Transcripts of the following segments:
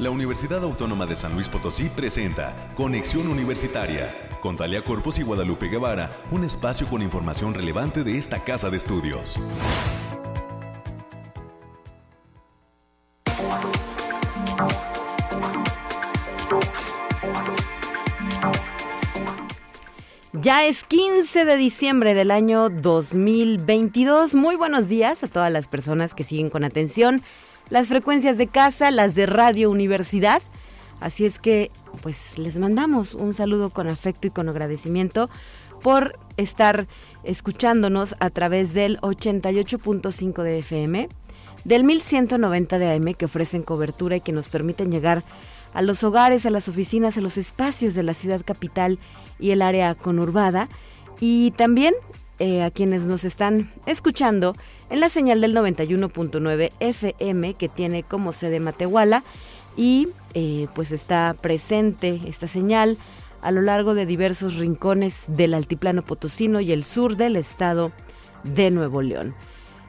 la Universidad Autónoma de San Luis Potosí presenta Conexión Universitaria con Talia Corpus y Guadalupe Guevara, un espacio con información relevante de esta casa de estudios. Ya es 15 de diciembre del año 2022. Muy buenos días a todas las personas que siguen con atención las frecuencias de casa, las de Radio Universidad. Así es que, pues les mandamos un saludo con afecto y con agradecimiento por estar escuchándonos a través del 88.5 de FM, del 1190 de AM que ofrecen cobertura y que nos permiten llegar a los hogares, a las oficinas, a los espacios de la ciudad capital y el área conurbada. Y también eh, a quienes nos están escuchando en la señal del 91.9 FM que tiene como sede Matehuala y eh, pues está presente esta señal a lo largo de diversos rincones del altiplano potosino y el sur del estado de Nuevo León.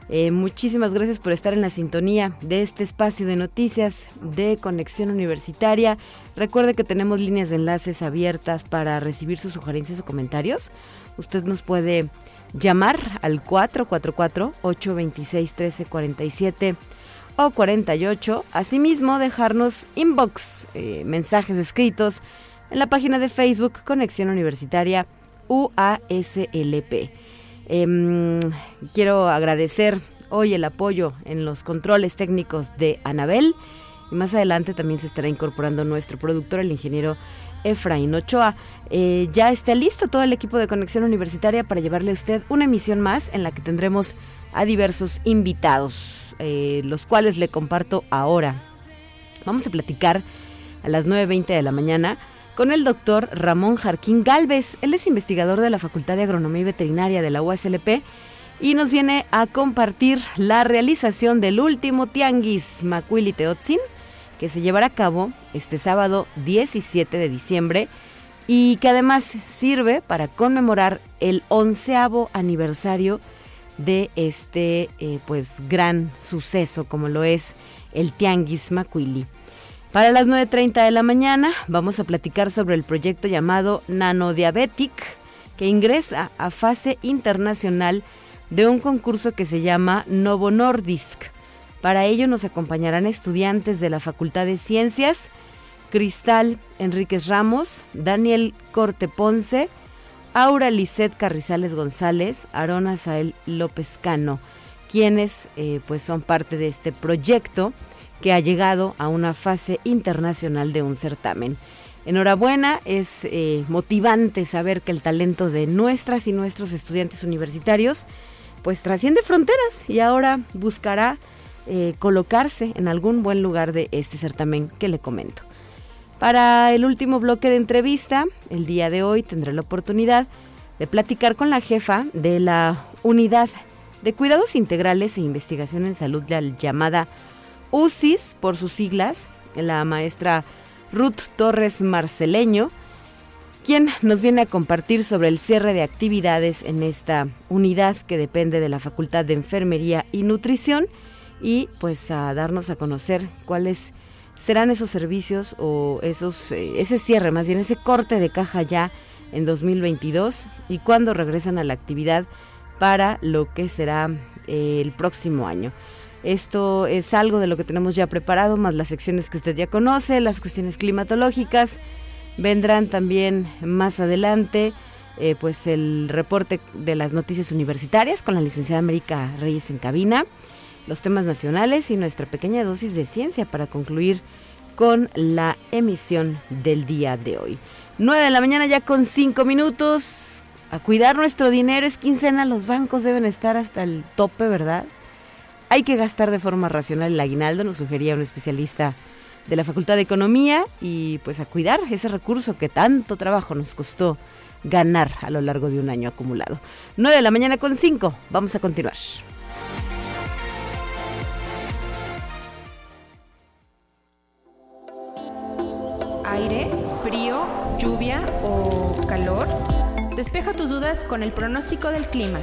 Eh, muchísimas gracias por estar en la sintonía de este espacio de noticias de Conexión Universitaria. Recuerde que tenemos líneas de enlaces abiertas para recibir sus sugerencias o comentarios. Usted nos puede llamar al 444-826-1347 o 48. Asimismo, dejarnos inbox, eh, mensajes escritos en la página de Facebook Conexión Universitaria UASLP. Em, quiero agradecer hoy el apoyo en los controles técnicos de Anabel y más adelante también se estará incorporando nuestro productor, el ingeniero Efraín Ochoa. Eh, ya está listo todo el equipo de Conexión Universitaria para llevarle a usted una emisión más en la que tendremos a diversos invitados, eh, los cuales le comparto ahora. Vamos a platicar a las 9.20 de la mañana con el doctor Ramón Jarquín Galvez. Él es investigador de la Facultad de Agronomía y Veterinaria de la USLP y nos viene a compartir la realización del último tianguis Macuili Teotzin, que se llevará a cabo este sábado 17 de diciembre y que además sirve para conmemorar el onceavo aniversario de este eh, pues gran suceso como lo es el Tianguis Macuili. Para las 9.30 de la mañana vamos a platicar sobre el proyecto llamado Nanodiabetic, que ingresa a fase internacional de un concurso que se llama Novo Nordisk. Para ello nos acompañarán estudiantes de la Facultad de Ciencias, Cristal Enríquez Ramos, Daniel Corte Ponce, Aura Lisset Carrizales González, Arona Sael López Cano, quienes eh, pues son parte de este proyecto que ha llegado a una fase internacional de un certamen. Enhorabuena, es eh, motivante saber que el talento de nuestras y nuestros estudiantes universitarios pues trasciende fronteras y ahora buscará eh, colocarse en algún buen lugar de este certamen que le comento. Para el último bloque de entrevista, el día de hoy tendré la oportunidad de platicar con la jefa de la Unidad de Cuidados Integrales e Investigación en Salud, la llamada UCIS por sus siglas, la maestra Ruth Torres Marceleño, quien nos viene a compartir sobre el cierre de actividades en esta unidad que depende de la Facultad de Enfermería y Nutrición y pues a darnos a conocer cuáles serán esos servicios o esos eh, ese cierre, más bien ese corte de caja ya en 2022 y cuándo regresan a la actividad para lo que será eh, el próximo año. Esto es algo de lo que tenemos ya preparado, más las secciones que usted ya conoce, las cuestiones climatológicas. Vendrán también más adelante eh, pues el reporte de las noticias universitarias con la licenciada América Reyes en cabina, los temas nacionales y nuestra pequeña dosis de ciencia para concluir con la emisión del día de hoy. 9 de la mañana ya con 5 minutos. A cuidar nuestro dinero es quincena, los bancos deben estar hasta el tope, ¿verdad? Hay que gastar de forma racional el aguinaldo, nos sugería un especialista de la Facultad de Economía y pues a cuidar ese recurso que tanto trabajo nos costó ganar a lo largo de un año acumulado. 9 de la mañana con 5, vamos a continuar. Aire, frío, lluvia o calor. Despeja tus dudas con el pronóstico del clima.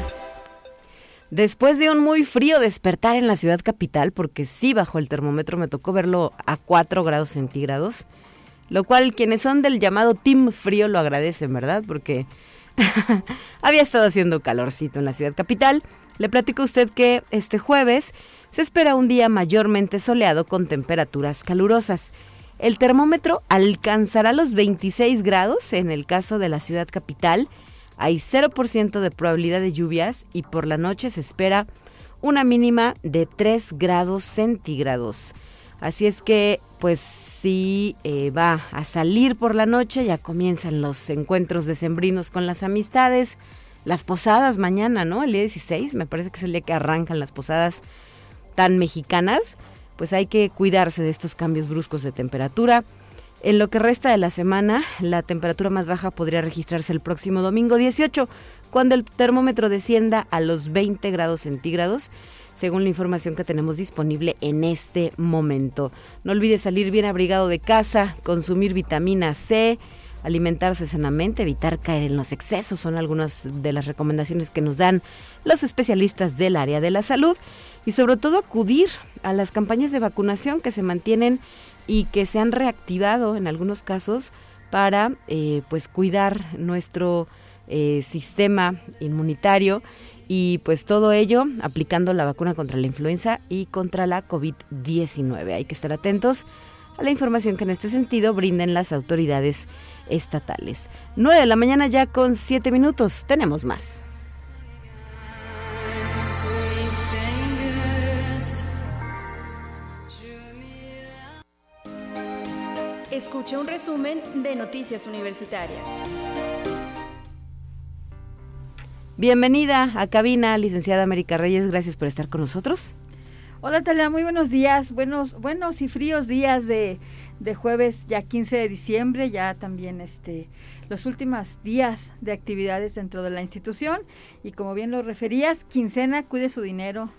Después de un muy frío despertar en la ciudad capital, porque sí bajo el termómetro me tocó verlo a 4 grados centígrados, lo cual quienes son del llamado Team Frío lo agradecen, ¿verdad? Porque había estado haciendo calorcito en la ciudad capital. Le platico a usted que este jueves se espera un día mayormente soleado con temperaturas calurosas. El termómetro alcanzará los 26 grados en el caso de la ciudad capital hay 0% de probabilidad de lluvias y por la noche se espera una mínima de 3 grados centígrados. Así es que, pues si eh, va a salir por la noche, ya comienzan los encuentros decembrinos con las amistades, las posadas mañana, ¿no? El día 16, me parece que es el día que arrancan las posadas tan mexicanas. Pues hay que cuidarse de estos cambios bruscos de temperatura. En lo que resta de la semana, la temperatura más baja podría registrarse el próximo domingo 18, cuando el termómetro descienda a los 20 grados centígrados, según la información que tenemos disponible en este momento. No olvide salir bien abrigado de casa, consumir vitamina C, alimentarse sanamente, evitar caer en los excesos, son algunas de las recomendaciones que nos dan los especialistas del área de la salud y sobre todo acudir a las campañas de vacunación que se mantienen y que se han reactivado en algunos casos para eh, pues cuidar nuestro eh, sistema inmunitario y pues todo ello aplicando la vacuna contra la influenza y contra la COVID-19. Hay que estar atentos a la información que en este sentido brinden las autoridades estatales. 9 de la mañana ya con 7 minutos. Tenemos más. Escucha un resumen de Noticias Universitarias. Bienvenida a cabina, licenciada América Reyes. Gracias por estar con nosotros. Hola Talia, muy buenos días, buenos, buenos y fríos días de, de, jueves, ya 15 de diciembre, ya también este, los últimos días de actividades dentro de la institución y como bien lo referías, quincena, cuide su dinero,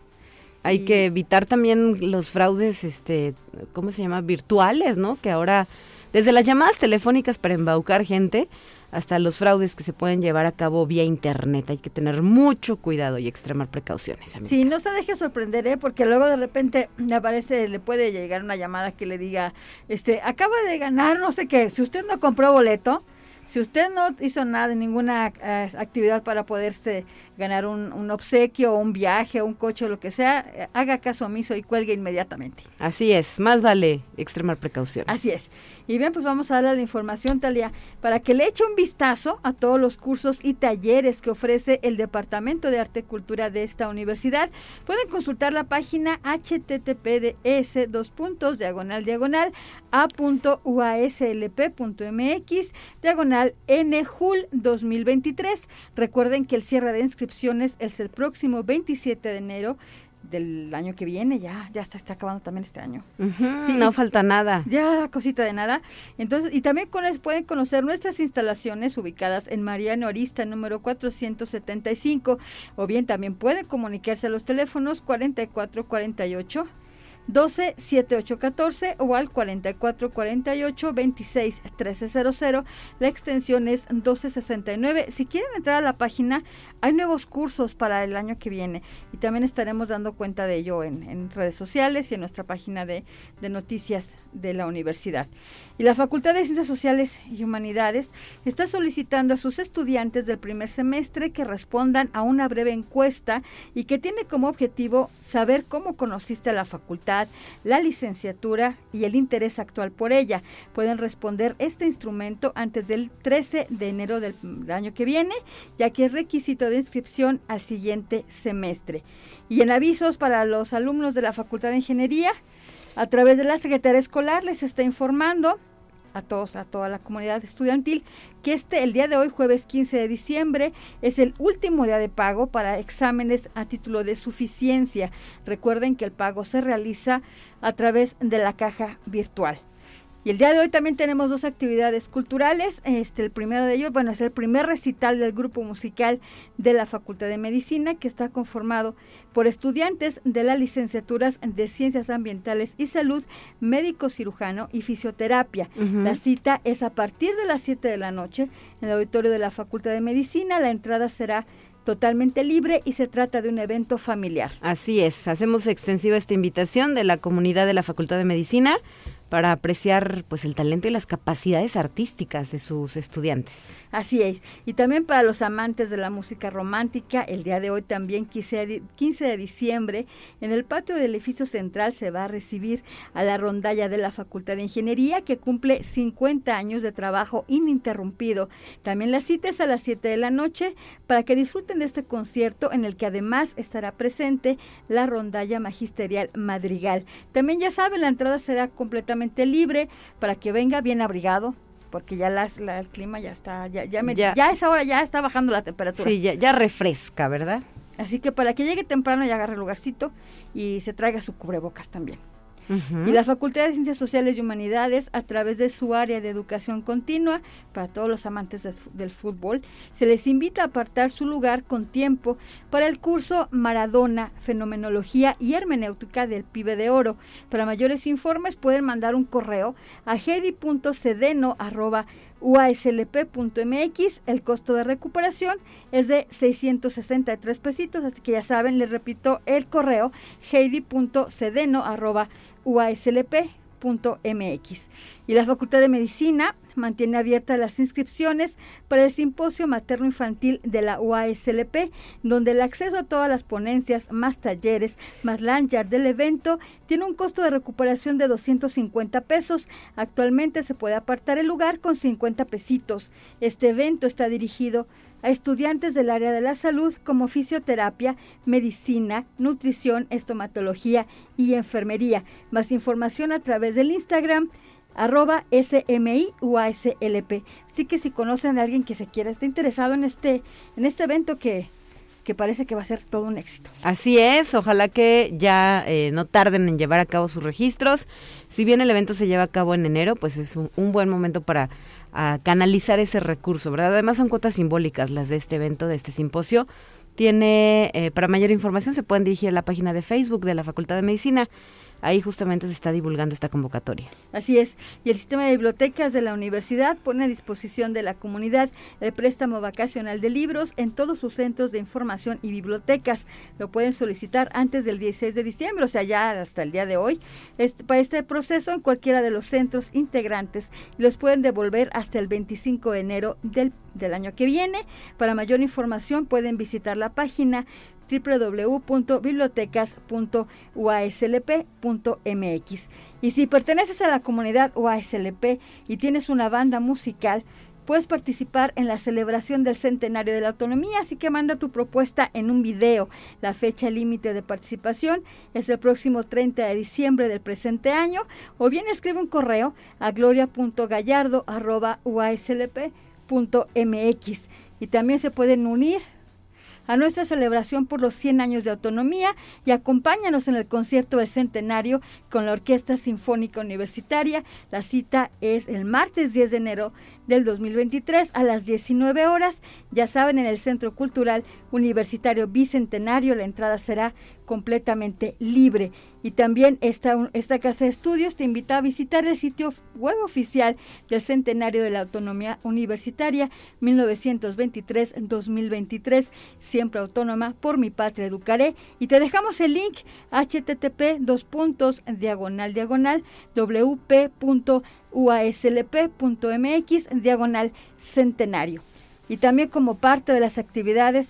hay que evitar también los fraudes, este, ¿cómo se llama? Virtuales, ¿no? Que ahora, desde las llamadas telefónicas para embaucar gente hasta los fraudes que se pueden llevar a cabo vía internet. Hay que tener mucho cuidado y extremar precauciones. Sí, no se deje sorprender, ¿eh? porque luego de repente le aparece, le puede llegar una llamada que le diga, este, acaba de ganar no sé qué, si usted no compró boleto, si usted no hizo nada, ninguna eh, actividad para poderse ganar un, un, obsequio, un viaje, un coche o lo que sea, eh, haga caso omiso y cuelgue inmediatamente. Así es, más vale extremar precaución. Así es. Y bien, pues vamos a darle la información, Talia, para que le eche un vistazo a todos los cursos y talleres que ofrece el Departamento de Arte y Cultura de esta universidad. Pueden consultar la página https dos puntos diagonal diagonal a.uaslp.mx diagonal njul 2023. Recuerden que el cierre de inscripciones es el próximo 27 de enero del año que viene, ya, ya está, está acabando también este año. no falta nada. Ya, cosita de nada. Entonces, y también con, pueden conocer nuestras instalaciones ubicadas en Mariano Arista, número 475, o bien también pueden comunicarse a los teléfonos 4448 12 14 o al 44 48 26 1300. La extensión es 1269. Si quieren entrar a la página, hay nuevos cursos para el año que viene y también estaremos dando cuenta de ello en, en redes sociales y en nuestra página de, de noticias de la universidad. Y la Facultad de Ciencias Sociales y Humanidades está solicitando a sus estudiantes del primer semestre que respondan a una breve encuesta y que tiene como objetivo saber cómo conociste a la facultad, la licenciatura y el interés actual por ella. Pueden responder este instrumento antes del 13 de enero del año que viene, ya que es requisito de inscripción al siguiente semestre. Y en avisos para los alumnos de la Facultad de Ingeniería, a través de la Secretaría Escolar les está informando a todos, a toda la comunidad estudiantil, que este, el día de hoy, jueves 15 de diciembre, es el último día de pago para exámenes a título de suficiencia. Recuerden que el pago se realiza a través de la caja virtual. Y el día de hoy también tenemos dos actividades culturales. Este, el primero de ellos, bueno, es el primer recital del grupo musical de la Facultad de Medicina, que está conformado por estudiantes de las licenciaturas de Ciencias Ambientales y Salud, médico cirujano y fisioterapia. La cita es a partir de las 7 de la noche en el auditorio de la Facultad de Medicina. La entrada será totalmente libre y se trata de un evento familiar. Así es, hacemos extensiva esta invitación de la comunidad de la Facultad de Medicina para apreciar pues el talento y las capacidades artísticas de sus estudiantes. Así es. Y también para los amantes de la música romántica, el día de hoy también 15 de diciembre en el patio del edificio central se va a recibir a la rondalla de la Facultad de Ingeniería que cumple 50 años de trabajo ininterrumpido. También la cita es a las 7 de la noche para que disfruten de este concierto en el que además estará presente la rondalla magisterial Madrigal. También ya saben, la entrada será completamente libre para que venga bien abrigado porque ya las, el clima ya está, ya, ya, me, ya. ya esa hora ya está bajando la temperatura. Sí, ya, ya refresca, ¿verdad? Así que para que llegue temprano y agarre el lugarcito y se traiga su cubrebocas también. Y la Facultad de Ciencias Sociales y Humanidades, a través de su área de educación continua, para todos los amantes del fútbol, se les invita a apartar su lugar con tiempo para el curso Maradona, Fenomenología y Hermenéutica del Pibe de Oro. Para mayores informes pueden mandar un correo a uaslp.mx. El costo de recuperación es de 663 pesitos, así que ya saben, les repito el correo heidi.cedeno.mx uaslp.mx. Y la Facultad de Medicina mantiene abiertas las inscripciones para el simposio materno-infantil de la UASLP, donde el acceso a todas las ponencias, más talleres, más lanyard del evento, tiene un costo de recuperación de 250 pesos. Actualmente se puede apartar el lugar con 50 pesitos. Este evento está dirigido a estudiantes del área de la salud como fisioterapia, medicina, nutrición, estomatología y enfermería. Más información a través del Instagram arroba SMIUASLP. Así que si conocen a alguien que se quiera, esté interesado en este, en este evento que, que parece que va a ser todo un éxito. Así es, ojalá que ya eh, no tarden en llevar a cabo sus registros. Si bien el evento se lleva a cabo en enero, pues es un buen momento para canalizar ese recurso, ¿verdad? Además son cuotas simbólicas las de este evento, de este simposio. Tiene, eh, para mayor información se pueden dirigir a la página de Facebook de la Facultad de Medicina ahí justamente se está divulgando esta convocatoria. Así es, y el sistema de bibliotecas de la universidad pone a disposición de la comunidad el préstamo vacacional de libros en todos sus centros de información y bibliotecas. Lo pueden solicitar antes del 16 de diciembre, o sea, ya hasta el día de hoy, para este proceso en cualquiera de los centros integrantes los pueden devolver hasta el 25 de enero del, del año que viene. Para mayor información pueden visitar la página www.bibliotecas.uaslp.mx. Y si perteneces a la comunidad UASLP y tienes una banda musical, puedes participar en la celebración del centenario de la autonomía, así que manda tu propuesta en un video. La fecha límite de participación es el próximo 30 de diciembre del presente año o bien escribe un correo a gloria.gallardo.uaslp.mx y también se pueden unir a nuestra celebración por los 100 años de autonomía y acompáñanos en el concierto del centenario con la Orquesta Sinfónica Universitaria. La cita es el martes 10 de enero del 2023 a las 19 horas. Ya saben, en el Centro Cultural Universitario Bicentenario la entrada será completamente libre. Y también esta, esta casa de estudios te invita a visitar el sitio web oficial del Centenario de la Autonomía Universitaria 1923-2023, siempre autónoma, por mi patria educaré. Y te dejamos el link http dos puntos diagonal diagonal wp.uaslp.mx diagonal centenario. Y también como parte de las actividades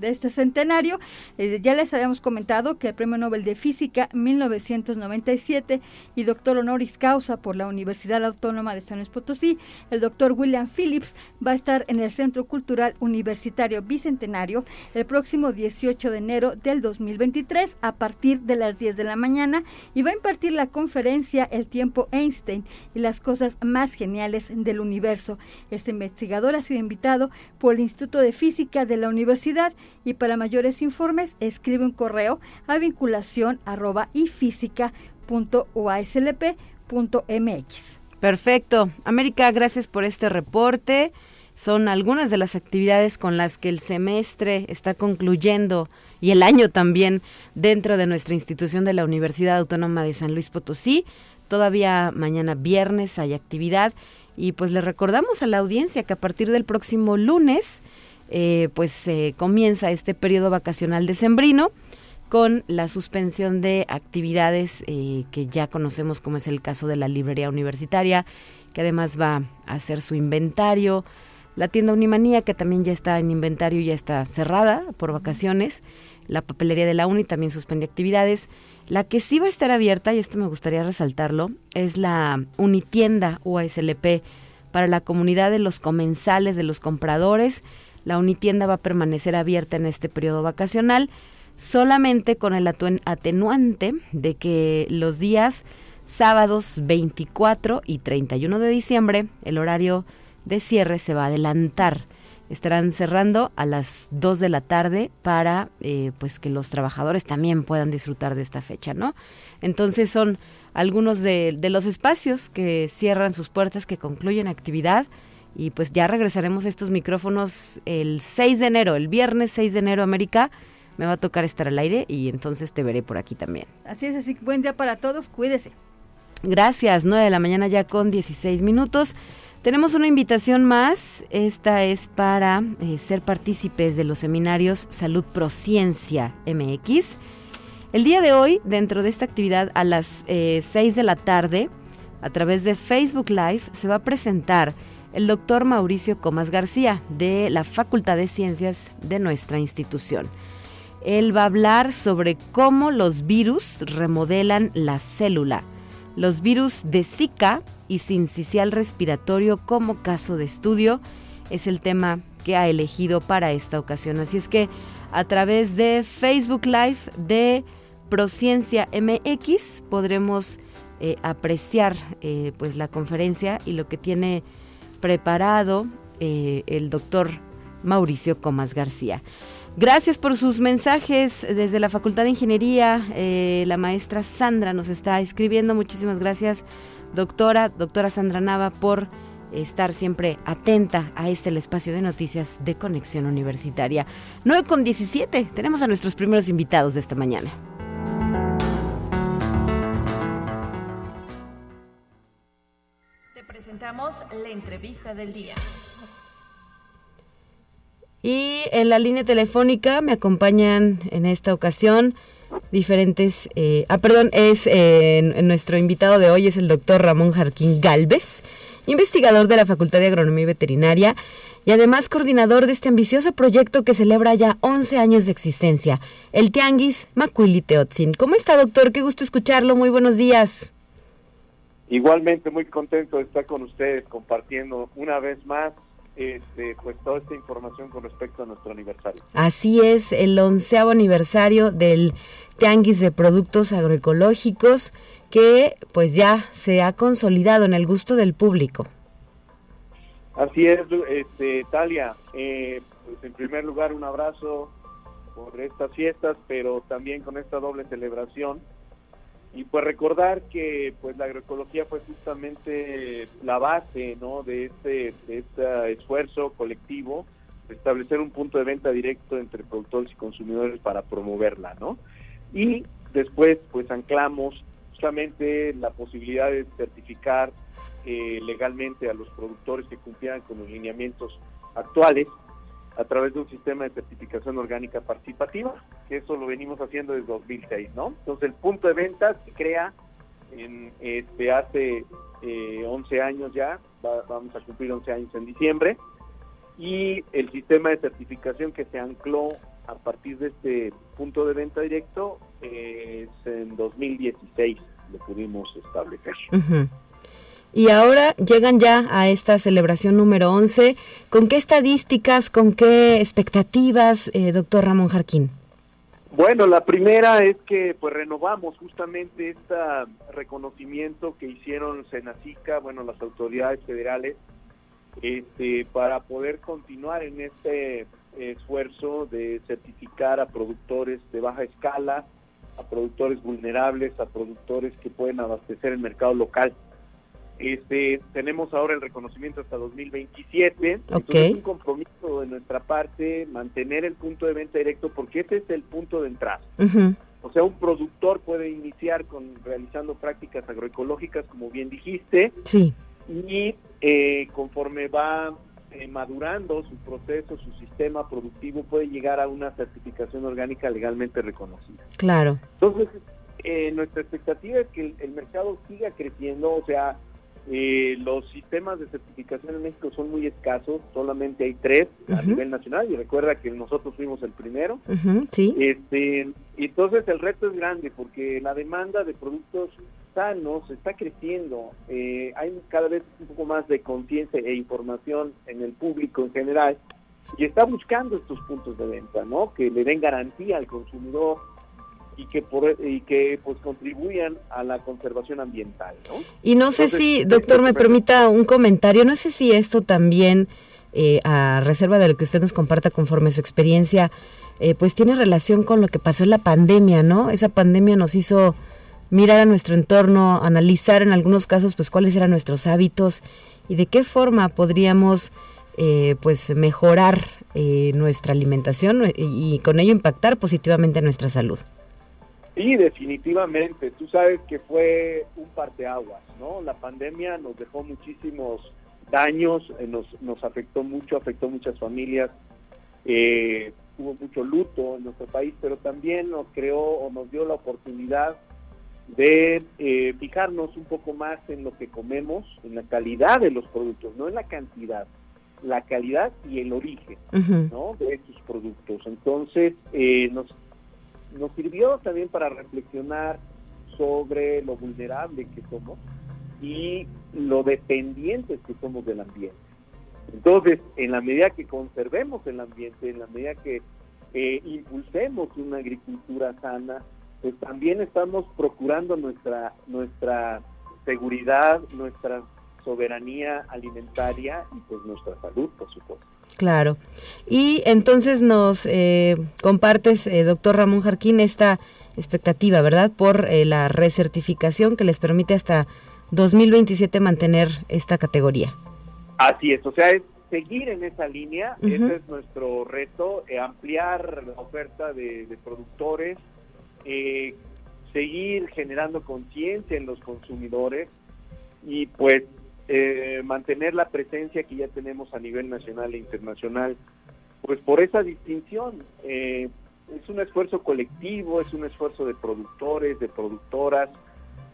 de este centenario. Eh, ya les habíamos comentado que el Premio Nobel de Física 1997 y doctor honoris causa por la Universidad Autónoma de San Luis Potosí, el doctor William Phillips, va a estar en el Centro Cultural Universitario Bicentenario el próximo 18 de enero del 2023 a partir de las 10 de la mañana y va a impartir la conferencia El tiempo Einstein y las cosas más geniales del universo. Este investigador ha sido invitado por el Instituto de Física de la Universidad y para mayores informes escribe un correo a vinculación arroba Perfecto. América, gracias por este reporte. Son algunas de las actividades con las que el semestre está concluyendo y el año también dentro de nuestra institución de la Universidad Autónoma de San Luis Potosí. Todavía mañana viernes hay actividad y pues le recordamos a la audiencia que a partir del próximo lunes eh, pues comienza este periodo vacacional decembrino con la suspensión de actividades que ya conocemos como es el caso de la librería universitaria, que además va a hacer su inventario, la tienda Unimanía, que también ya está en inventario, ya está cerrada por vacaciones. La papelería de la Uni también suspende actividades. La que sí va a estar abierta, y esto me gustaría resaltarlo, es la Unitienda UASLP para la comunidad de los comensales, de los compradores. La Unitienda va a permanecer abierta en este periodo vacacional, solamente con el atenuante de que los días sábados 24 y 31 de diciembre, el horario de cierre se va a adelantar. Estarán cerrando a las 2 de la tarde para eh, pues que los trabajadores también puedan disfrutar de esta fecha, ¿no? Entonces son algunos de, de los espacios que cierran sus puertas, que concluyen actividad y pues ya regresaremos a estos micrófonos el 6 de enero, el viernes 6 de enero, América. Me va a tocar estar al aire y entonces te veré por aquí también. Así es, así buen día para todos, cuídese. Gracias, 9 de la mañana ya con 16 minutos. Tenemos una invitación más, esta es para eh, ser partícipes de los seminarios Salud Prociencia MX. El día de hoy, dentro de esta actividad, a las 6 eh, de la tarde, a través de Facebook Live, se va a presentar el doctor Mauricio Comas García de la Facultad de Ciencias de nuestra institución. Él va a hablar sobre cómo los virus remodelan la célula los virus de Zika y sincicial respiratorio como caso de estudio es el tema que ha elegido para esta ocasión. Así es que a través de Facebook Live de Prociencia MX podremos eh, apreciar eh, pues la conferencia y lo que tiene preparado eh, el doctor Mauricio Comas García. Gracias por sus mensajes desde la Facultad de Ingeniería. Eh, la maestra Sandra nos está escribiendo. Muchísimas gracias, doctora, doctora Sandra Nava, por estar siempre atenta a este espacio de noticias de Conexión Universitaria. 9 con 17. Tenemos a nuestros primeros invitados de esta mañana. La entrevista del día. Y en la línea telefónica me acompañan en esta ocasión diferentes, eh, ah, perdón, es eh, nuestro invitado de hoy es el doctor Ramón Jarquín Galvez, investigador de la Facultad de Agronomía y Veterinaria y además coordinador de este ambicioso proyecto que celebra ya 11 años de existencia, el Tianguis Macuili Teotzin. ¿Cómo está, doctor? Qué gusto escucharlo. Muy buenos días. Igualmente muy contento de estar con ustedes compartiendo una vez más este, pues toda esta información con respecto a nuestro aniversario. Así es, el onceavo aniversario del Tianguis de Productos Agroecológicos que pues ya se ha consolidado en el gusto del público. Así es, este, Talia. Eh, pues en primer lugar un abrazo por estas fiestas, pero también con esta doble celebración y pues recordar que pues la agroecología fue justamente la base ¿no? de este, este esfuerzo colectivo establecer un punto de venta directo entre productores y consumidores para promoverla no y después pues anclamos justamente la posibilidad de certificar eh, legalmente a los productores que cumplieran con los lineamientos actuales a través de un sistema de certificación orgánica participativa, que eso lo venimos haciendo desde 2006, ¿no? Entonces el punto de venta se crea en, este, hace 11 eh, años ya, vamos a cumplir 11 años en diciembre, y el sistema de certificación que se ancló a partir de este punto de venta directo es en 2016 lo pudimos establecer. Y ahora llegan ya a esta celebración número 11. ¿Con qué estadísticas, con qué expectativas, eh, doctor Ramón Jarquín? Bueno, la primera es que pues renovamos justamente este reconocimiento que hicieron Senacica, bueno, las autoridades federales, este, para poder continuar en este esfuerzo de certificar a productores de baja escala, a productores vulnerables, a productores que pueden abastecer el mercado local. Este, tenemos ahora el reconocimiento hasta 2027. Entonces es un compromiso de nuestra parte mantener el punto de venta directo porque ese es el punto de entrada. O sea, un productor puede iniciar con realizando prácticas agroecológicas, como bien dijiste, sí. y eh, conforme va eh, madurando su proceso, su sistema productivo, puede llegar a una certificación orgánica legalmente reconocida. Claro. Entonces, eh, nuestra expectativa es que el, mercado siga creciendo, o sea, eh, los sistemas de certificación en México son muy escasos, solamente hay tres a nivel nacional y recuerda que nosotros fuimos el primero. sí. Este, entonces el reto es grande porque la demanda de productos sanos está creciendo. Eh, hay cada vez un poco más de conciencia e información en el público en general y está buscando estos puntos de venta, ¿no? Que le den garantía al consumidor y que por, y que pues contribuyan a la conservación ambiental, ¿no? Y no sé si, doctor, me permita un comentario, no sé si esto también, eh, a reserva de lo que usted nos comparta conforme su experiencia, eh, pues tiene relación con lo que pasó en la pandemia, ¿no? Esa pandemia nos hizo mirar a nuestro entorno, analizar en algunos casos pues cuáles eran nuestros hábitos y de qué forma podríamos eh, pues mejorar eh, nuestra alimentación y, con ello impactar positivamente nuestra salud. Sí, definitivamente. Tú sabes que fue un parteaguas, ¿no? La pandemia nos dejó muchísimos daños, eh, nos, nos afectó mucho, afectó muchas familias, hubo mucho luto en nuestro país, pero también nos creó o nos dio la oportunidad de eh, fijarnos un poco más en lo que comemos, en la calidad de los productos, no en la cantidad, la calidad y el origen ¿no? de estos productos. Entonces, eh, nos, nos sirvió también para reflexionar sobre lo vulnerable que somos y lo dependientes que somos del ambiente. Entonces, en la medida que conservemos el ambiente, en la medida que eh, impulsemos una agricultura sana, pues también estamos procurando nuestra, nuestra seguridad, nuestra soberanía alimentaria y pues nuestra salud, por supuesto. Claro. Y entonces nos eh, compartes, eh, doctor Ramón Jarquín, esta expectativa, ¿verdad? Por eh, la recertificación que les permite hasta 2027 mantener esta categoría. Así es, o sea, es seguir en esa línea, ese es nuestro reto, ampliar la oferta de, de productores, seguir generando conciencia en los consumidores y pues eh, mantener la presencia que ya tenemos a nivel nacional e internacional, pues por esa distinción. Eh, es un esfuerzo colectivo, es un esfuerzo de productores, de productoras,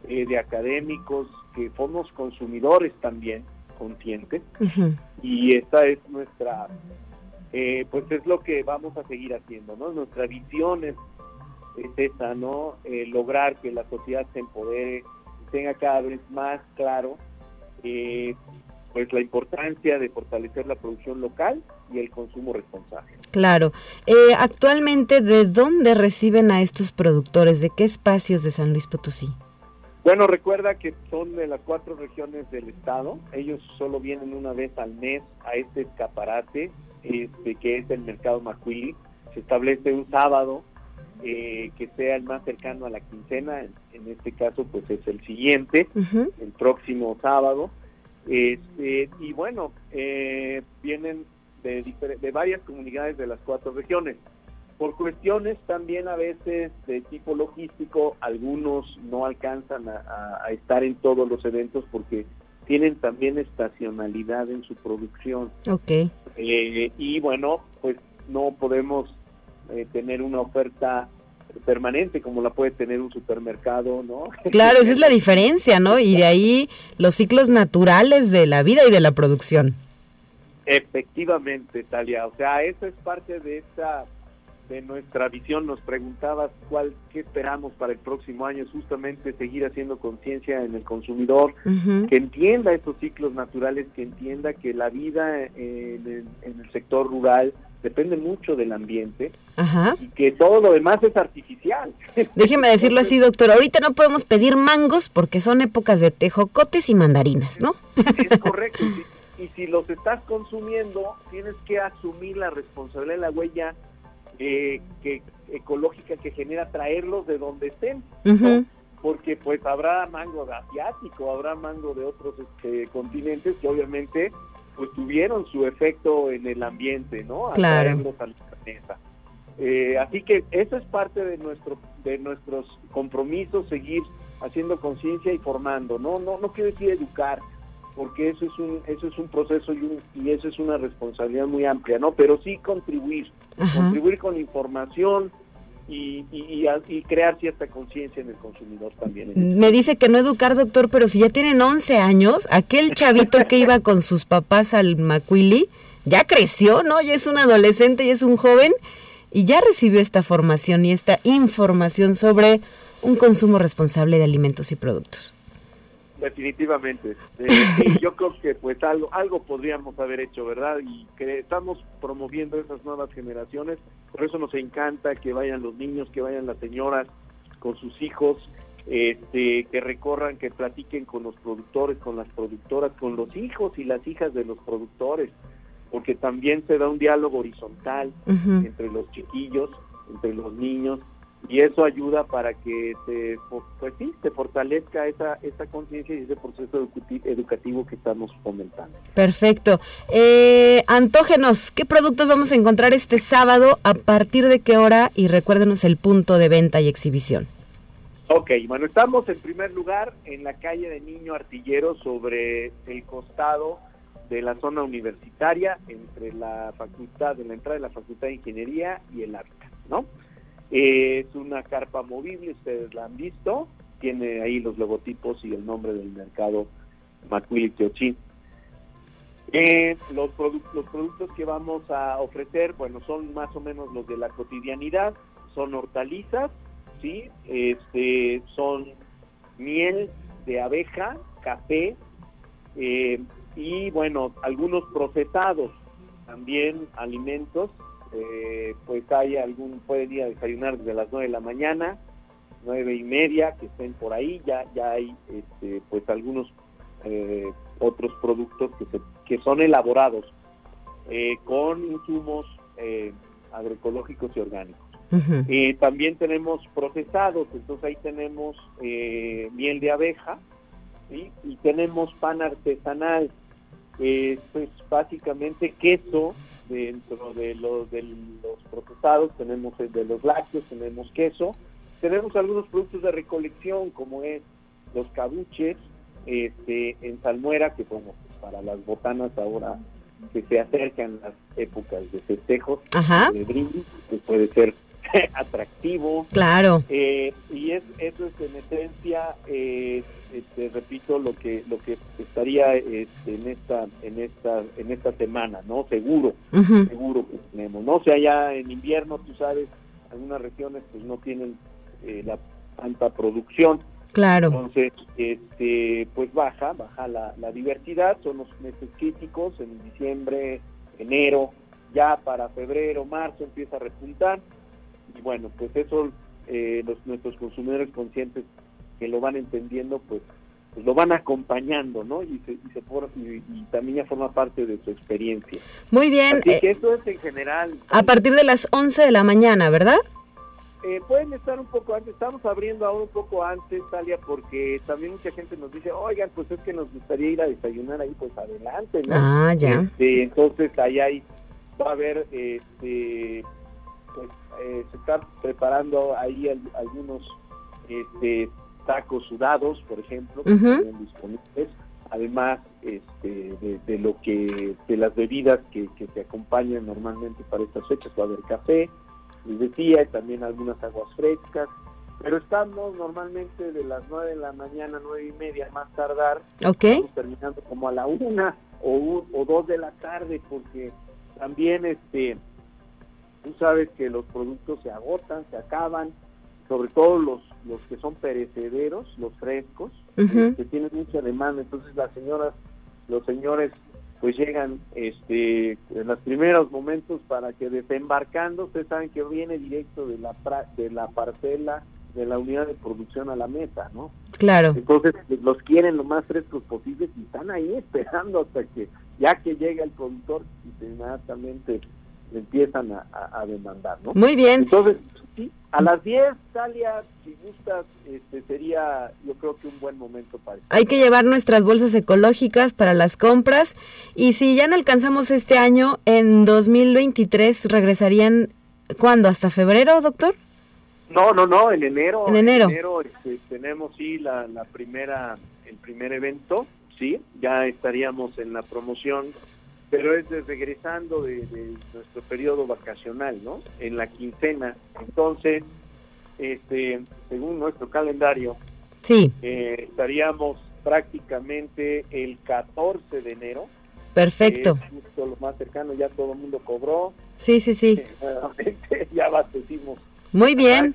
de académicos, que somos consumidores también conscientes. Y esta es nuestra, pues es lo que vamos a seguir haciendo, ¿no? Nuestra visión es es esa, ¿no? Eh, lograr que la sociedad se empodere, tenga cada vez más claro eh, pues la importancia de fortalecer la producción local y el consumo responsable. Claro. Eh, actualmente, ¿de dónde reciben a estos productores? ¿De qué espacios de San Luis Potosí? Bueno, recuerda que son de las cuatro regiones del estado. Ellos solo vienen una vez al mes a este escaparate, este, que es el mercado Macuili. Se establece un sábado eh, que sea el más cercano a la quincena, en, este caso pues es el siguiente, el próximo sábado. Este, y bueno, eh, vienen de, de varias comunidades de las cuatro regiones. Por cuestiones también a veces de tipo logístico, algunos no alcanzan a, estar en todos los eventos porque tienen también estacionalidad en su producción. Okay. Eh, y bueno, pues no podemos eh, tener una oferta permanente como la puede tener un supermercado, ¿no? Claro, esa es la diferencia, ¿no? Y de ahí los ciclos naturales de la vida y de la producción. Efectivamente, Talia, o sea, eso es parte de esta de nuestra visión. Nos preguntabas cuál qué esperamos para el próximo año, es justamente seguir haciendo conciencia en el consumidor, que entienda estos ciclos naturales, que entienda que la vida en el sector rural depende mucho del ambiente y que todo lo demás es artificial. Déjeme decirlo así, doctor. Ahorita no podemos pedir mangos porque son épocas de tejocotes y mandarinas, ¿no? Es correcto. Y, si los estás consumiendo, tienes que asumir la responsabilidad de la huella eh, que, ecológica que genera traerlos de donde estén. Porque pues habrá mango de asiático, habrá mango de otros este, continentes que obviamente pues tuvieron su efecto en el ambiente, ¿no? Claro. Eh, así que eso es parte de nuestro de nuestros compromisos, seguir haciendo conciencia y formando, ¿no? No no quiero decir educar, porque eso es un eso es un proceso y, un, y eso es una responsabilidad muy amplia, ¿no? Pero sí contribuir, Ajá. contribuir con información y, crear cierta conciencia en el consumidor también. Me dice que no educar, doctor, pero si ya tienen 11 años, aquel chavito que iba con sus papás al Macuili, ya creció, ¿no? Ya es un adolescente y es un joven y ya recibió esta formación y esta información sobre un consumo responsable de alimentos y productos. Definitivamente. Eh, sí, yo creo que pues algo algo podríamos haber hecho, ¿verdad? Y que estamos promoviendo esas nuevas generaciones. Por eso nos encanta que vayan los niños, que vayan las señoras con sus hijos, este, que recorran, que platiquen con los productores, con las productoras, con los hijos y las hijas de los productores, porque también se da un diálogo horizontal entre los chiquillos, entre los niños, y eso ayuda para que se, pues sí, se fortalezca esa, esa conciencia y ese proceso educati- educativo que estamos fomentando. Perfecto. Eh, antógenos, ¿qué productos vamos a encontrar este sábado? ¿A partir de qué hora? Y recuérdenos el punto de venta y exhibición. Ok, bueno, estamos en primer lugar en la calle de Niño Artillero sobre el costado de la zona universitaria entre la facultad, de la entrada de la Facultad de Ingeniería y el hábitat, ¿no? Es una carpa movible, ustedes la han visto, tiene ahí los logotipos y el nombre del mercado Macuili Teochín. Eh, los, produ- los productos que vamos a ofrecer, bueno, son más o menos los de la cotidianidad, son hortalizas, ¿sí? Este, son miel de abeja, café eh, y, bueno, algunos procesados, también alimentos, eh, pues hay algún, pueden ir a desayunar desde las 9 de la mañana, nueve y media, que estén por ahí, ya, ya hay este, pues algunos eh, otros productos que, se, que son elaborados eh, con insumos agroecológicos y orgánicos. Ujú. Eh, también tenemos procesados, entonces ahí tenemos miel de abeja ¿sí? y tenemos pan artesanal, eh, pues básicamente queso dentro de los, de los procesados, tenemos el de los lácteos, tenemos queso, tenemos algunos productos de recolección como es los cabuches, este, en salmuera, que bueno, para las botanas ahora que se acercan las épocas de festejos, Ajá, de brindis, que puede ser atractivo. claro. Eh, y es, eso es en esencia, eh, eh, te repito, lo que lo que estaría este, en esta en esta en esta semana, ¿no? Seguro, seguro que tenemos. No o sea, ya en invierno, tú sabes, algunas regiones pues no tienen eh, la tanta producción, Claro. entonces, este, pues baja, baja la, la diversidad, son los meses críticos, en diciembre, enero, ya para febrero, marzo empieza a repuntar, y bueno, pues eso eh, los, nuestros consumidores conscientes que lo van entendiendo, pues, pues lo van acompañando, ¿no? Y, se, y, se for- y, y también ya forma parte de su experiencia. Muy bien. Así eh, que eso es en general. a partir de las 11 de la mañana, ¿verdad? Eh, pueden estar un poco antes, estamos abriendo ahora un poco antes, Talia, porque también mucha gente nos dice, oigan, pues es que nos gustaría ir a desayunar ahí, pues adelante, ¿no? Ah, ya. Este, entonces ahí hay, va a haber, este, pues eh, se están preparando ahí al- algunos este, tacos sudados, por ejemplo, que están disponibles, además este, de, de lo que, de las bebidas que, que se acompañan normalmente para estas fechas, va a haber café, les decía, y también algunas aguas frescas, pero estamos normalmente de las 9 de la mañana, nueve y media, más tardar, Ok. estamos terminando como a la una o, un- o dos de la tarde porque también este tú sabes que los productos se agotan se acaban sobre todo los los que son perecederos los frescos Ujú. que tienen mucha demanda entonces las señoras los señores pues llegan este en los primeros momentos para que desembarcando ustedes saben que viene directo de la de la parcela de la unidad de producción a la mesa no Claro. entonces los quieren lo más frescos posibles y están ahí esperando hasta que ya que llega el productor y inmediatamente le empiezan a, a- a demandar, ¿no? Muy bien. Entonces, sí, a las 10, Talia, si gustas, este, sería yo creo que un buen momento para Hay que llevar nuestras bolsas ecológicas para las compras y si ya no alcanzamos este año, en 2023 regresarían, ¿cuándo? ¿Hasta febrero, doctor? No, no, no, en enero. En enero. este, tenemos sí la, la primera, el primer evento, ¿sí? Ya estaríamos en la promoción, pero es regresando de, nuestro periodo vacacional, ¿no? En la quincena. Entonces, este, según nuestro calendario, sí. Eh, estaríamos prácticamente el 14 de enero. Perfecto. Es lo más cercano, ya todo el mundo cobró. Sí, sí, sí. ya abastecimos. Muy bien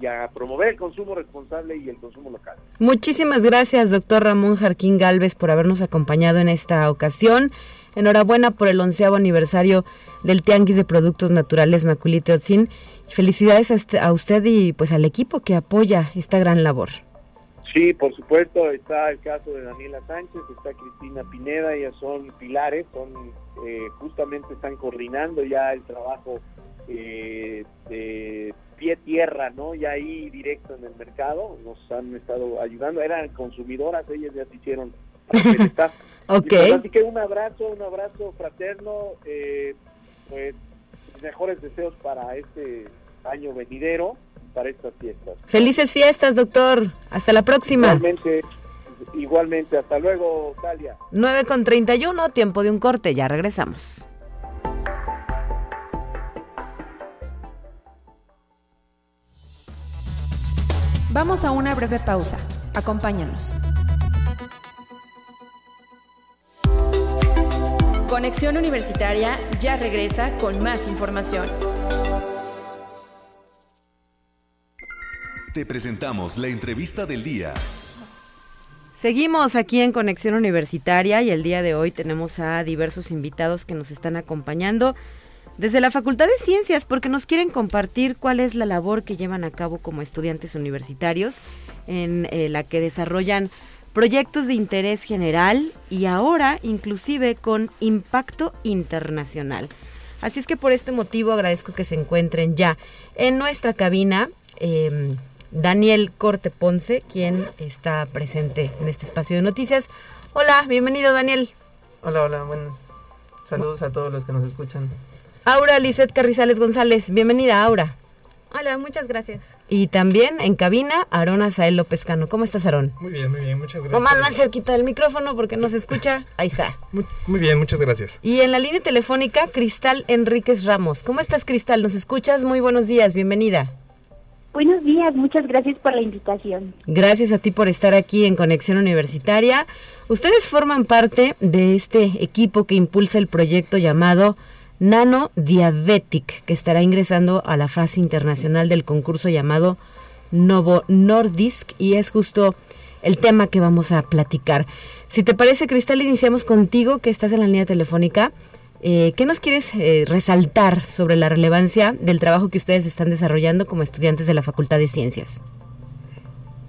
y a promover el consumo responsable y el consumo local. Muchísimas gracias, doctor Ramón Jarquín Galvez, por habernos acompañado en esta ocasión. Enhorabuena por el onceavo aniversario del Tianguis de Productos Naturales Maculite Otzin. Felicidades a usted y pues al equipo que apoya esta gran labor. Sí, por supuesto, está el caso de Daniela Sánchez, está Cristina Pineda, ellas son pilares, son eh, justamente están coordinando ya el trabajo eh, de pie tierra, ¿no? Ya ahí directo en el mercado, nos han estado ayudando, eran consumidoras, ellas ya se hicieron ok. Pues, así que un abrazo, un abrazo fraterno, eh, pues mejores deseos para este año venidero, para estas fiestas. Felices fiestas, doctor. Hasta la próxima. Igualmente, igualmente. Hasta luego, Talia. 9 con 31, tiempo de un corte, ya regresamos. Vamos a una breve pausa. Acompáñanos. Conexión Universitaria ya regresa con más información. Te presentamos la entrevista del día. Seguimos aquí en Conexión Universitaria y el día de hoy tenemos a diversos invitados que nos están acompañando desde la Facultad de Ciencias, porque nos quieren compartir cuál es la labor que llevan a cabo como estudiantes universitarios, en eh, la que desarrollan proyectos de interés general y ahora inclusive con impacto internacional. Así es que por este motivo agradezco que se encuentren ya en nuestra cabina. Em, Daniel Corte Ponce, quien está presente en este espacio de noticias. Hola, bienvenido Daniel. Hola, hola, buenos saludos a todos los que nos escuchan. Aura Lizeth Carrizales González. Bienvenida, Aura. Hola, muchas gracias. Y también en cabina, Aarón Azael López Cano. ¿Cómo estás, Aarón? Muy bien, muy bien, muchas gracias. Tomás más cerquita del micrófono porque no se escucha. Ahí está. Muy, bien, muchas gracias. Y en la línea telefónica, Cristal Enríquez Ramos. ¿Cómo estás, Cristal? ¿Nos escuchas? Muy buenos días, bienvenida. Buenos días, muchas gracias por la invitación. Gracias a ti por estar aquí en Conexión Universitaria. Ustedes forman parte de este equipo que impulsa el proyecto llamado Nano Diabetic, que estará ingresando a la fase internacional del concurso llamado Novo Nordisk y es justo el tema que vamos a platicar. Si te parece, Cristal, iniciamos contigo, que estás en la línea telefónica. Eh, ¿Qué nos quieres eh, resaltar sobre la relevancia del trabajo que ustedes están desarrollando como estudiantes de la Facultad de Ciencias?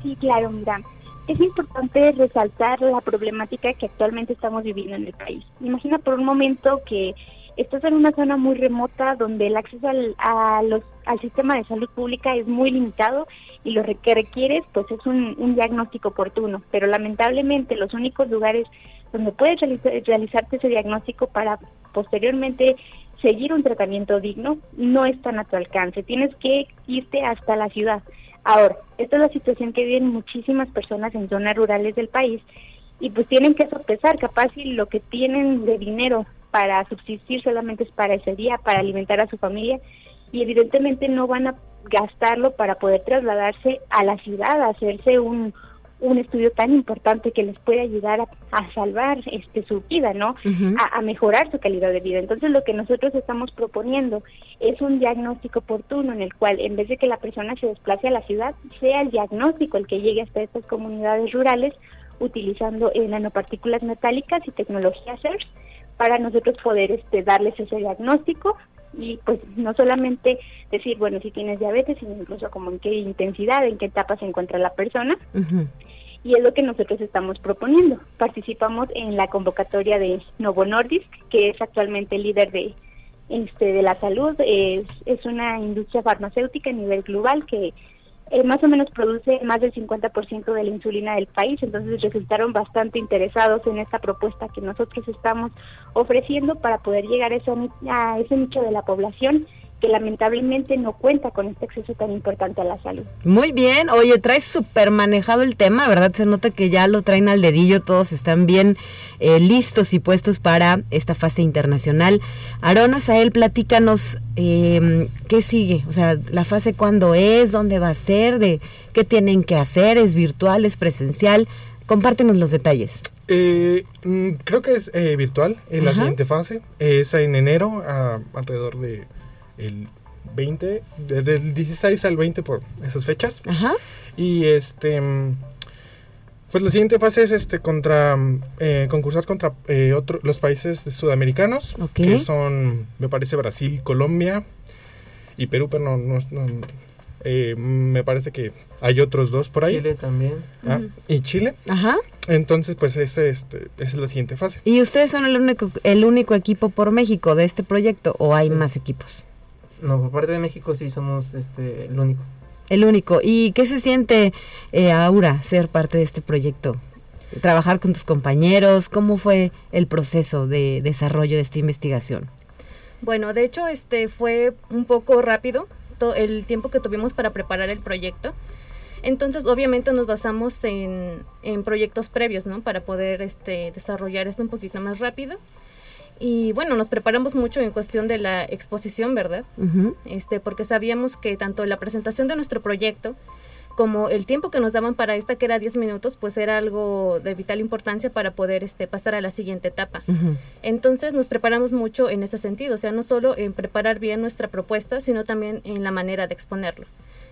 Sí, claro, mira. Es importante resaltar la problemática que actualmente estamos viviendo en el país. Imagina por un momento que estás en una zona muy remota donde el acceso al, al sistema de salud pública es muy limitado y lo que requieres pues es un, diagnóstico oportuno, pero lamentablemente los únicos lugares donde puedes realizarte ese diagnóstico para posteriormente seguir un tratamiento digno no están a tu alcance, tienes que irte hasta la ciudad. Ahora, esta es la situación que viven muchísimas personas en zonas rurales del país y pues tienen que sopesar. Capaz si lo que tienen de dinero para subsistir solamente es para ese día, para alimentar a su familia y evidentemente no van a gastarlo para poder trasladarse a la ciudad, a hacerse un, un estudio tan importante que les puede ayudar a, salvar este su vida, ¿no? a, a, mejorar su calidad de vida. Entonces lo que nosotros estamos proponiendo es un diagnóstico oportuno en el cual en vez de que la persona se desplace a la ciudad, sea el diagnóstico el que llegue hasta estas comunidades rurales utilizando nanopartículas metálicas y tecnología CERS para nosotros poder este, darles ese diagnóstico y pues no solamente decir, bueno, si tienes diabetes, sino incluso como en qué intensidad, en qué etapa se encuentra la persona. Y es lo que nosotros estamos proponiendo. Participamos en la convocatoria de Novo Nordisk, que es actualmente el líder de, este, de la salud. Es, es una industria farmacéutica a nivel global que eh, más o menos produce más del 50% de la insulina del país, entonces resultaron bastante interesados en esta propuesta que nosotros estamos ofreciendo para poder llegar a, a ese nicho de la población que lamentablemente no cuenta con este acceso tan importante a la salud. Muy bien, oye, traes súper manejado el tema, ¿verdad? Se nota que ya lo traen al dedillo, todos están bien eh, listos y puestos para esta fase internacional. Arona Sael, platícanos eh, qué sigue, o sea, la fase cuándo es, dónde va a ser, de qué tienen que hacer, es virtual, es presencial. Compártenos los detalles. Eh, mm, creo que es eh, virtual en la siguiente fase. Es en enero, a- alrededor de el 20, desde el 16 al 20 por esas fechas. Ajá. Y este, pues la siguiente fase es este contra eh, concursar contra eh, otro- los países sudamericanos, que son, me parece Brasil, Colombia y Perú, pero no, no- no, eh, me parece que hay otros dos por ahí. Chile también. Ah, y Chile. Ajá. Entonces, pues ese, este, esa es la siguiente fase. ¿Y ustedes son el único, el único equipo por México de este proyecto o hay Sí. más equipos? No, por parte de México sí somos este, el único. El único. ¿Y qué se siente, eh, Aura, ser parte de este proyecto? Trabajar con tus compañeros, ¿cómo fue el proceso de desarrollo de esta investigación? Bueno, de hecho, este fue un poco rápido el tiempo que tuvimos para preparar el proyecto. Entonces, obviamente nos basamos en, en proyectos previos, ¿no? Para poder este, desarrollar esto un poquito más rápido. Y bueno, nos preparamos mucho en cuestión de la exposición, ¿verdad? Este, porque sabíamos que tanto la presentación de nuestro proyecto como el tiempo que nos daban para esta, que era 10 minutos, pues era algo de vital importancia para poder este, pasar a la siguiente etapa. Entonces nos preparamos mucho en ese sentido, o sea, no solo en preparar bien nuestra propuesta, sino también en la manera de exponerlo.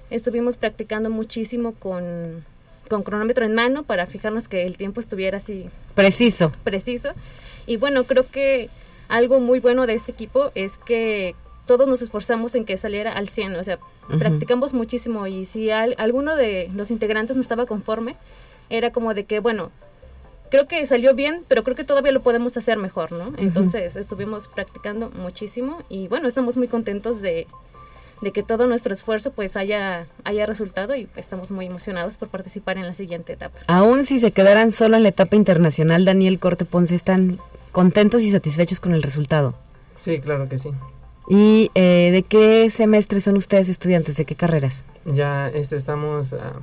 Estuvimos practicando muchísimo con, con cronómetro en mano para fijarnos que el tiempo estuviera así Preciso. preciso. Y bueno, creo que algo muy bueno de este equipo es que todos nos esforzamos en que saliera al 100, o sea, practicamos muchísimo y si al- alguno de los integrantes no estaba conforme, era como de que, bueno, creo que salió bien, pero creo que todavía lo podemos hacer mejor, ¿no? Entonces estuvimos practicando muchísimo y bueno, estamos muy contentos de, de que todo nuestro esfuerzo pues haya, haya resultado y estamos muy emocionados por participar en la siguiente etapa. Aún si se quedaran solo en la etapa internacional, Daniel Corte Ponce, ¿están contentos y satisfechos con el resultado? Sí, claro que sí. ¿Y eh, de qué semestre son ustedes estudiantes? ¿De qué carreras? Ya este, estamos ah,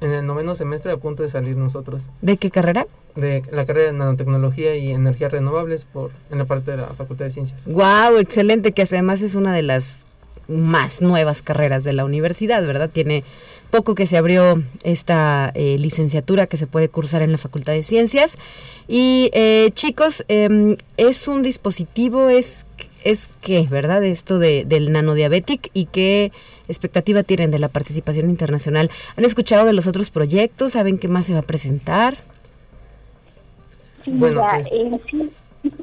en el noveno semestre a punto de salir nosotros ¿De qué carrera? de la carrera de nanotecnología y energías renovables por en la parte de la Facultad de Ciencias. Wow, excelente, que además es una de las más nuevas carreras de la universidad, ¿verdad? Tiene poco que se abrió esta eh, licenciatura que se puede cursar en la Facultad de Ciencias. Y eh, chicos, em, es un dispositivo, es, es qué, ¿verdad? Esto de, del nanodiabetic y qué expectativa tienen de la participación internacional. ¿Han escuchado de los otros proyectos? ¿Saben qué más se va a presentar? Sí, Bueno, pues- eh, sí.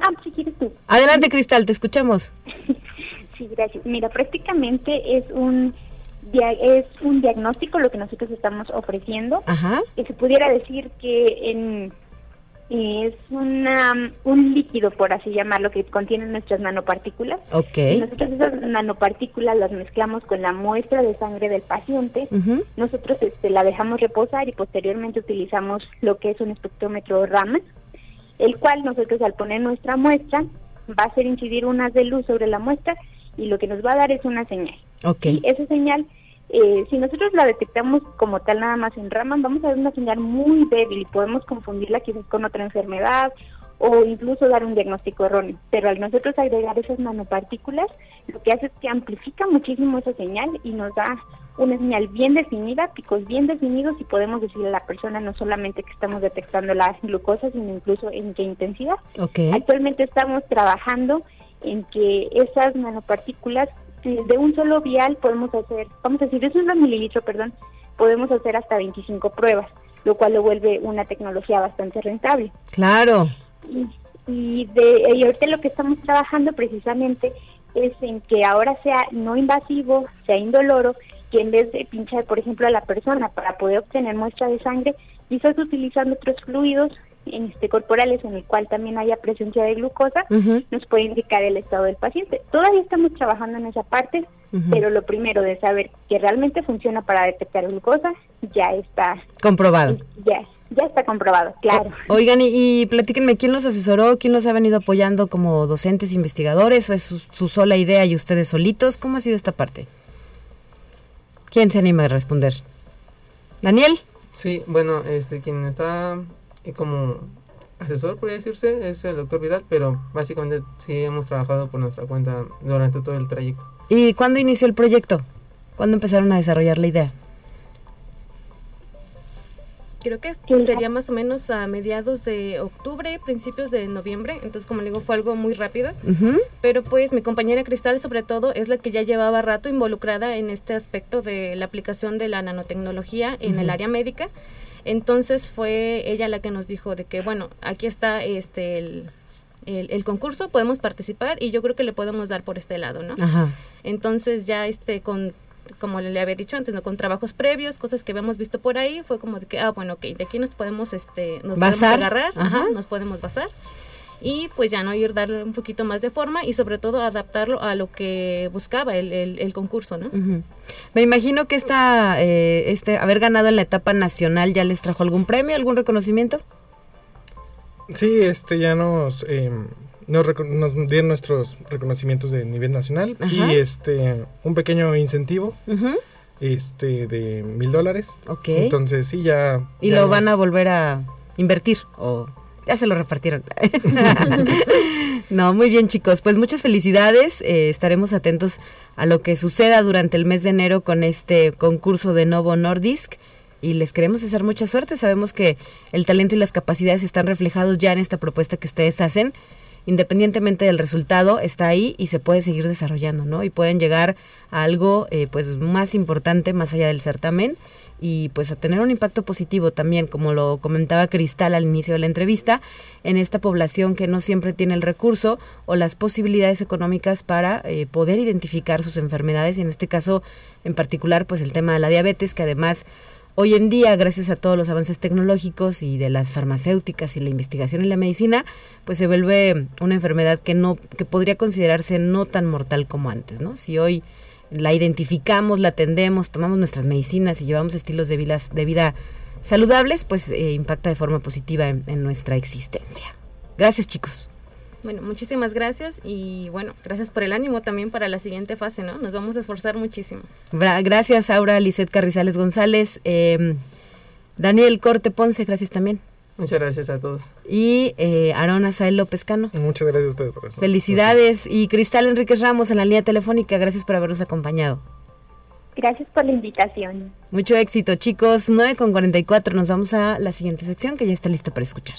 Ah, si quieres tú. Adelante, Cristal, te escuchamos. Sí, gracias. Mira, prácticamente es un es un diagnóstico lo que nosotros estamos ofreciendo. Ajá. Que se pudiera decir que en es una, un líquido, por así llamarlo, que contiene nuestras nanopartículas. Ok. Y nosotros esas nanopartículas las mezclamos con la muestra de sangre del paciente. Nosotros este, la dejamos reposar y posteriormente utilizamos lo que es un espectrómetro Raman, el cual nosotros al poner nuestra muestra va a hacer incidir unas de luz sobre la muestra y lo que nos va a dar es una señal. Ok. Y esa señal, eh, si nosotros la detectamos como tal nada más en Raman, vamos a ver una señal muy débil y podemos confundirla quizás con otra enfermedad o incluso dar un diagnóstico erróneo. Pero al nosotros agregar esas nanopartículas, lo que hace es que amplifica muchísimo esa señal y nos da una señal bien definida, picos bien definidos y podemos decirle a la persona no solamente que estamos detectando la glucosa, sino incluso en qué intensidad. Ok. Actualmente estamos trabajando en que esas nanopartículas de un solo vial podemos hacer, vamos a decir, de un mililitro, perdón, podemos hacer hasta 25 pruebas, lo cual lo vuelve una tecnología bastante rentable. Claro. Y, y de, y ahorita lo que estamos trabajando precisamente es en que ahora sea no invasivo, sea indoloro, que en vez de pinchar, por ejemplo, a la persona para poder obtener muestra de sangre, quizás utilizando otros fluidos este, corporales en el cual también haya presencia de glucosa, nos puede indicar el estado del paciente. Todavía estamos trabajando en esa parte, pero lo primero de saber que realmente funciona para detectar glucosa ya está Comprobado. ya Ya está comprobado, claro. Oigan, y, y platíquenme, ¿quién los asesoró? ¿Quién los ha venido apoyando como docentes, investigadores? ¿O es su, su sola idea y ustedes solitos? ¿Cómo ha sido esta parte? ¿Quién se anima a responder? ¿Daniel? Sí, bueno, este, quien está como asesor, podría decirse, es el doctor Vidal, pero básicamente sí hemos trabajado por nuestra cuenta durante todo el trayecto. ¿Y cuándo inició el proyecto? ¿Cuándo empezaron a desarrollar la idea? Creo que sería más o menos a mediados de octubre, principios de noviembre. Entonces, como le digo, fue algo muy rápido. Pero pues mi compañera Cristal, sobre todo, es la que ya llevaba rato involucrada en este aspecto de la aplicación de la nanotecnología en el área médica. Entonces fue ella la que nos dijo de que, bueno, aquí está este el, el- el concurso, podemos participar y yo creo que le podemos dar por este lado, ¿no? Ajá. Entonces ya este con como le había dicho antes, ¿no? con trabajos previos, cosas que habíamos visto por ahí, fue como de que, ah, bueno, ok, de aquí nos podemos, este, nos Basar. podemos agarrar, Ajá. ajá, nos podemos basar y pues ya no ir darle un poquito más de forma y sobre todo adaptarlo a lo que buscaba el, el, el concurso, ¿no? Me imagino que esta, eh, este, haber ganado en la etapa nacional ya les trajo algún premio, algún reconocimiento. Sí, este ya nos, eh, nos, nos dieron nuestros reconocimientos de nivel nacional Ajá. y este un pequeño incentivo este de mil dólares. Ok. Entonces sí ya. y ya lo nos- van a volver a invertir o ya se lo repartieron. no, muy bien chicos, pues muchas felicidades. eh, estaremos atentos a lo que suceda durante el mes de enero con este concurso de Novo Nordisk y les queremos desear mucha suerte. Sabemos que el talento y las capacidades están reflejados ya en esta propuesta que ustedes hacen. Independientemente del resultado, está ahí y se puede seguir desarrollando, ¿no? Y pueden llegar a algo eh, pues más importante más allá del certamen y pues a tener un impacto positivo también, como lo comentaba Cristal al inicio de la entrevista, en esta población que no siempre tiene el recurso o las posibilidades económicas para eh, poder identificar sus enfermedades y en este caso en particular pues el tema de la diabetes que además hoy en día gracias a todos los avances tecnológicos y de las farmacéuticas y la investigación en la medicina pues se vuelve una enfermedad que no que podría considerarse no tan mortal como antes, ¿no? Si hoy la identificamos, la atendemos, tomamos nuestras medicinas y llevamos estilos de vida, de vida saludables, pues eh, impacta de forma positiva en, en nuestra existencia. Gracias chicos. Bueno, muchísimas gracias y bueno, gracias por el ánimo también para la siguiente fase, ¿no? Nos vamos a esforzar muchísimo. Gracias Aura Lisset Carrizales González, eh, Daniel Corte Ponce, gracias también. Muchas gracias a todos. Y eh, Aarón Azael López Cano. Muchas gracias a ustedes por eso. Felicidades. Y Cristal Enríquez Ramos en la línea telefónica, gracias por habernos acompañado. Gracias por la invitación. Mucho éxito, chicos. 9 con 44. Nos vamos a la siguiente sección que ya está lista para escuchar.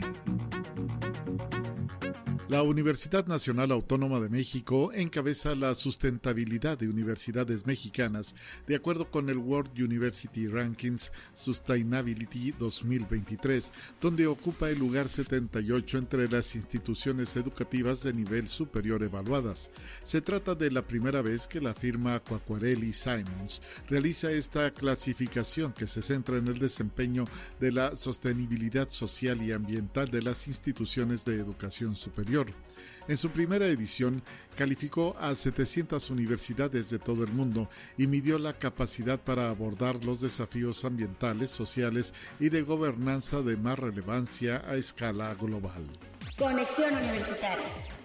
La Universidad Nacional Autónoma de México encabeza la sustentabilidad de universidades mexicanas de acuerdo con el World University Rankings Sustainability 2023, donde ocupa el lugar 78 entre las instituciones educativas de nivel superior evaluadas. Se trata de la primera vez que la firma Quacquarelli Simons realiza esta clasificación que se centra en el desempeño de la sostenibilidad social y ambiental de las instituciones de educación superior. En su primera edición calificó a 700 universidades de todo el mundo y midió la capacidad para abordar los desafíos ambientales, sociales y de gobernanza de más relevancia a escala global. Conexión Universitaria.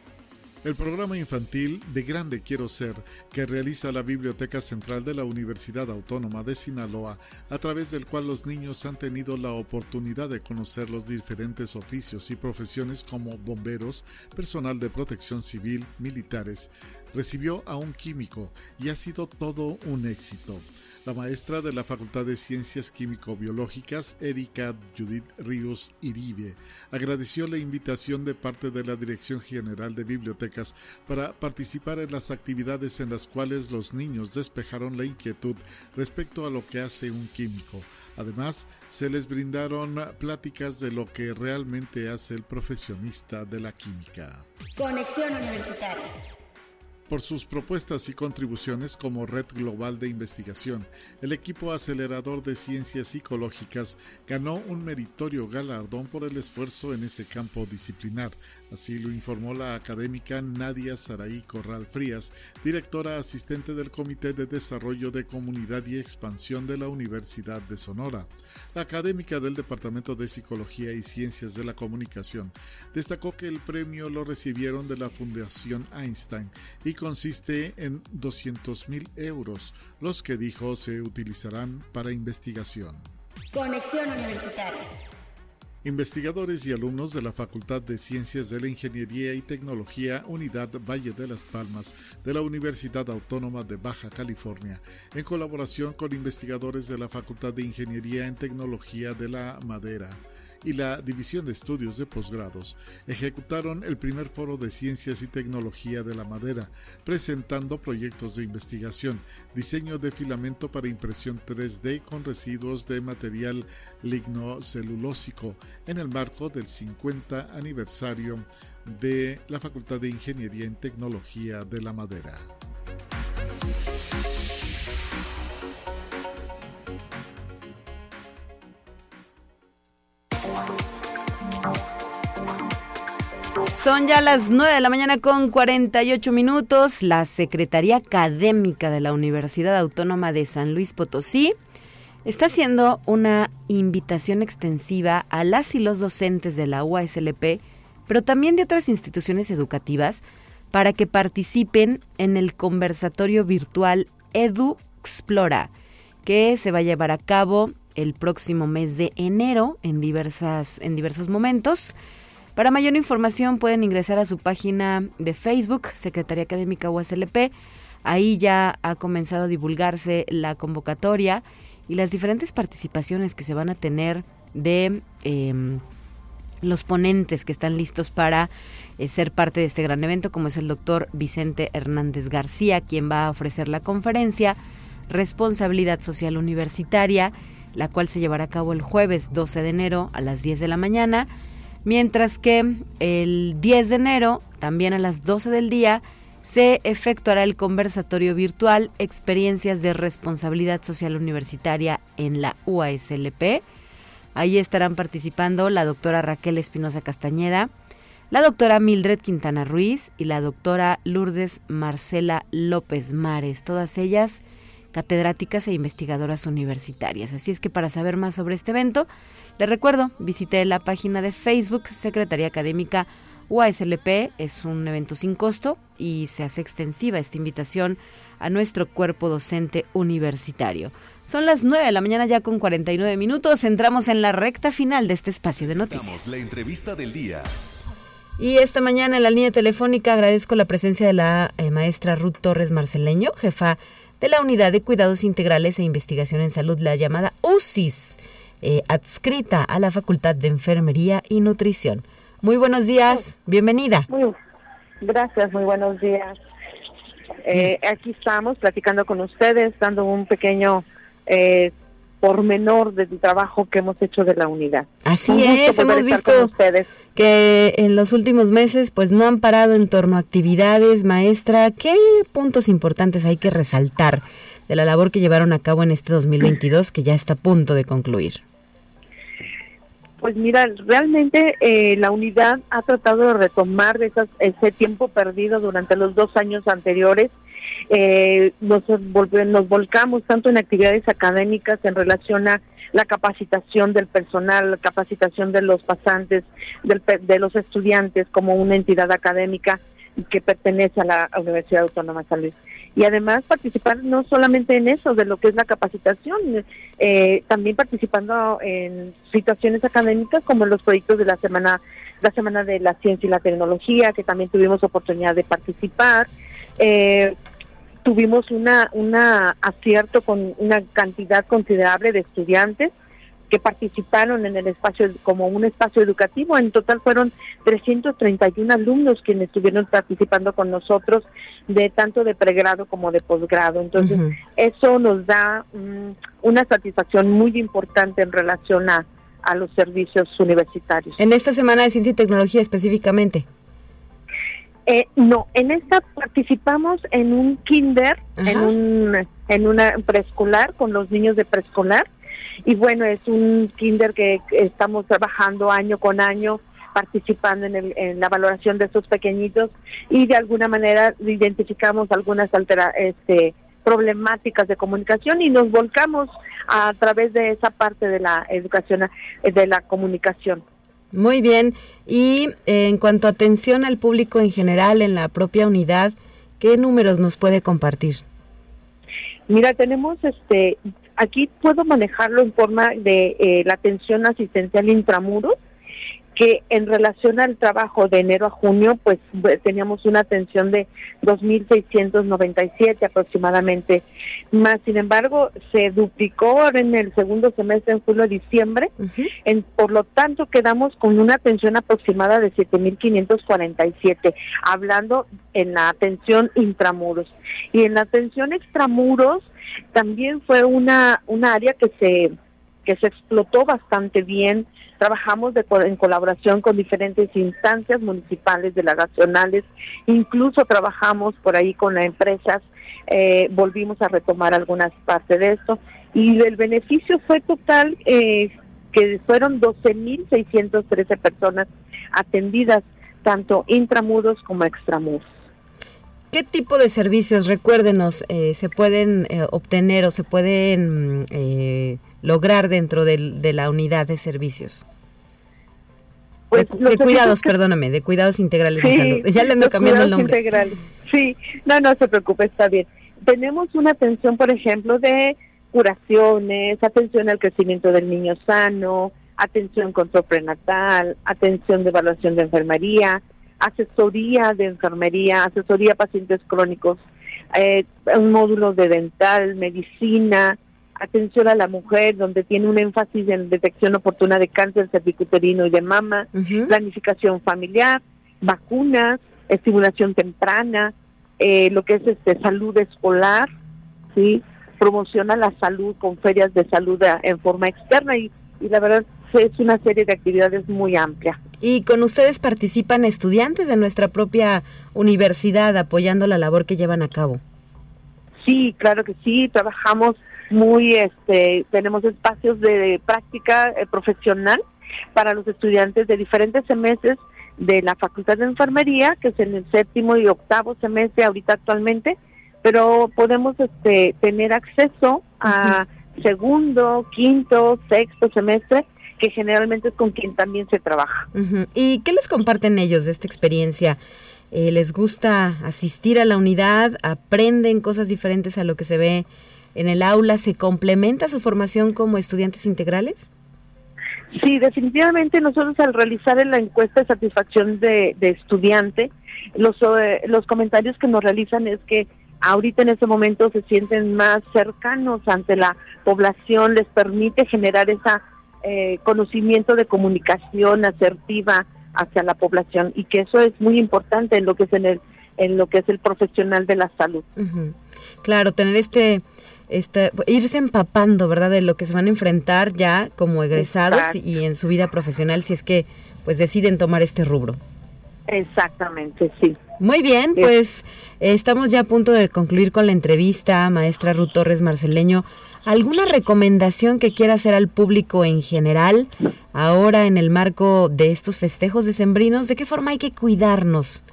El programa infantil De Grande Quiero Ser, que realiza la Biblioteca Central de la Universidad Autónoma de Sinaloa, a través del cual los niños han tenido la oportunidad de conocer los diferentes oficios y profesiones como bomberos, personal de protección civil, militares, recibió a un químico y ha sido todo un éxito. La maestra de la Facultad de Ciencias Químico-Biológicas, Erika Judith Ríos Iribe, agradeció la invitación de parte de la Dirección General de Bibliotecas para participar en las actividades en las cuales los niños despejaron la inquietud respecto a lo que hace un químico. Además, se les brindaron pláticas de lo que realmente hace el profesionista de la química. Conexión Universitaria. Por sus propuestas y contribuciones como red global de investigación. El equipo acelerador de ciencias psicológicas ganó un meritorio galardón por el esfuerzo en ese campo disciplinar. Así lo informó la académica Nadia Saraí Corral Frías, directora asistente del Comité de Desarrollo de Comunidad y Expansión de la Universidad de Sonora. La académica del Departamento de Psicología y Ciencias de la Comunicación destacó que el premio lo recibieron de la Fundación Einstein y consiste en 200 mil euros, los que dijo se utilizarán para investigación. Conexión Universitaria. Investigadores y alumnos de la Facultad de Ciencias de la Ingeniería y Tecnología Unidad Valle de las Palmas de la Universidad Autónoma de Baja California, en colaboración con investigadores de la Facultad de Ingeniería en Tecnología de la Madera, y la División de Estudios de Posgrados ejecutaron el primer foro de ciencias y tecnología de la madera, presentando proyectos de investigación, diseño de filamento para impresión 3D con residuos de material lignocelulósico en el marco del 50 aniversario de la Facultad de Ingeniería en Tecnología de la Madera. Son ya las 9 de la mañana con 48 minutos. La Secretaría Académica de la Universidad Autónoma de San Luis Potosí está haciendo una invitación extensiva a las y los docentes de la UASLP, pero también de otras instituciones educativas, para que participen en el conversatorio virtual Edu Explora, que se va a llevar a cabo el próximo mes de enero en, diversas, en diversos momentos. Para mayor información pueden ingresar a su página de Facebook, Secretaría Académica USLP. Ahí ya ha comenzado a divulgarse la convocatoria y las diferentes participaciones que se van a tener de em, los ponentes que están listos para eh, ser parte de este gran evento, como es el doctor Vicente Hernández García, quien va a ofrecer la conferencia Responsabilidad Social Universitaria, la cual se llevará a cabo el jueves 12 de enero a las 10 de la mañana mientras que el 10 de enero, también a las 12 del día, se efectuará el conversatorio virtual Experiencias de Responsabilidad Social Universitaria en la UASLP. Ahí estarán participando la doctora Raquel Espinosa Castañeda, la doctora Mildred Quintana Ruiz y la doctora Lourdes Marcela López Mares, todas ellas catedráticas e investigadoras universitarias. Así es que para saber más sobre este evento, les recuerdo, visité la página de Facebook Secretaría Académica UASLP. Es un evento sin costo y se hace extensiva esta invitación a nuestro cuerpo docente universitario. Son las 9 de la mañana ya con 49 minutos. Entramos en la recta final de este espacio de noticias. La entrevista del día. Y esta mañana en la línea telefónica agradezco la presencia de la eh, maestra Ruth Torres Marceleño, jefa de la Unidad de Cuidados Integrales e Investigación en Salud, la llamada UCIS. Eh, adscrita a la Facultad de Enfermería y Nutrición. Muy buenos días, bienvenida. gracias, muy buenos días. Eh, aquí estamos platicando con ustedes, dando un pequeño eh, pormenor del trabajo que hemos hecho de la unidad. Así es, hemos visto que en los últimos meses pues no han parado en torno a actividades, maestra. ¿Qué puntos importantes hay que resaltar de la labor que llevaron a cabo en este 2022 que ya está a punto de concluir? Pues mira, realmente eh, la unidad ha tratado de retomar ese tiempo perdido durante los dos años anteriores. Eh, nos, nos volcamos tanto en actividades académicas en relación a la capacitación del personal, la capacitación de los pasantes, de los estudiantes como una entidad académica que pertenece a la Universidad Autónoma de San Luis y además participar no solamente en eso, de lo que es la capacitación, eh, también participando en situaciones académicas como en los proyectos de la semana, la semana de la ciencia y la tecnología, que también tuvimos oportunidad de participar. Eh, tuvimos una, una acierto con una cantidad considerable de estudiantes que participaron en el espacio como un espacio educativo. En total fueron 331 alumnos quienes estuvieron participando con nosotros de tanto de pregrado como de posgrado. Entonces, eso nos da mm, una satisfacción muy importante en relación a, a los servicios universitarios. En esta semana de ciencia y tecnología específicamente. Eh, no, en esta participamos en un kinder, en un en una preescolar con los niños de preescolar. Y bueno es un kinder que estamos trabajando año con año participando en, el, en la valoración de estos pequeñitos. Y de alguna manera identificamos algunas altera, este, problemáticas de comunicación y nos volcamos a través de esa parte de la educación de la comunicación. Muy bien. Y eh, en cuanto a atención al público en general en la propia unidad, ¿qué números nos puede compartir? Mira, tenemos este, aquí puedo manejarlo en forma de eh, la atención asistencial intramuros que en relación al trabajo de enero a junio, pues teníamos una atención de 2.697 aproximadamente. Más, sin embargo, se duplicó en el segundo semestre, en julio diciembre. en, por lo tanto, quedamos con una atención aproximada de 7.547, hablando en la atención intramuros. Y en la atención extramuros, también fue una, una área que se, que se explotó bastante bien Trabajamos en colaboración con diferentes instancias municipales, delegacionales, incluso trabajamos por ahí con las empresas, eh, volvimos a retomar algunas partes de esto y el beneficio fue total eh, que fueron 12.613 personas atendidas, tanto intramuros como extramuros. ¿Qué tipo de servicios, recuérdenos, eh, se pueden obtener o se pueden lograr dentro de la unidad de servicios? Pues, de, cuidados, perdóname, de cuidados integrales de salud. Ya le ando cambiando el nombre. Integrales. Sí, no, no se preocupe, está bien. Tenemos una atención, por ejemplo, de curaciones, atención al crecimiento del niño sano, atención control prenatal, atención de evaluación de enfermería, asesoría de enfermería, asesoría a pacientes crónicos, eh, un módulo de dental, medicina, atención a la mujer, donde tiene un énfasis en detección oportuna de cáncer cervicuterino y de mama, planificación familiar, vacunas, estimulación temprana, eh, lo que es este salud escolar, sí, promociona la salud con ferias de salud en forma externa y, y la verdad es una serie de actividades muy amplia. Y con ustedes participan estudiantes de nuestra propia universidad apoyando la labor que llevan a cabo. Sí, claro que sí, trabajamos muy, este, tenemos espacios de práctica eh, profesional para los estudiantes de diferentes semestres de la Facultad de Enfermería, que es en el séptimo y octavo semestre ahorita actualmente, pero podemos este, tener acceso a segundo, quinto, sexto semestre, que generalmente es con quien también se trabaja. ¿Y qué les comparten ellos de esta experiencia? Eh, ¿Les gusta asistir a la unidad? ¿Aprenden cosas diferentes a lo que se ve en el aula se complementa su formación como estudiantes integrales? Sí, definitivamente nosotros al realizar la encuesta de satisfacción de, estudiante, los, eh, los comentarios que nos realizan es que ahorita en este momento se sienten más cercanos ante la población, les permite generar ese eh, conocimiento de comunicación asertiva hacia la población y que eso es muy importante en lo que es en el en lo que es el profesional de la salud. Claro, tener este este, irse empapando, ¿verdad? De lo que se van a enfrentar ya como egresados y en su vida profesional si es que pues deciden tomar este rubro. Exactamente, sí. Muy bien, pues estamos ya a punto de concluir con la entrevista, maestra Ruth Torres Marceleño. ¿Alguna recomendación que quiera hacer al público en general ahora en el marco de estos festejos decembrinos? ¿De qué forma hay que cuidarnos?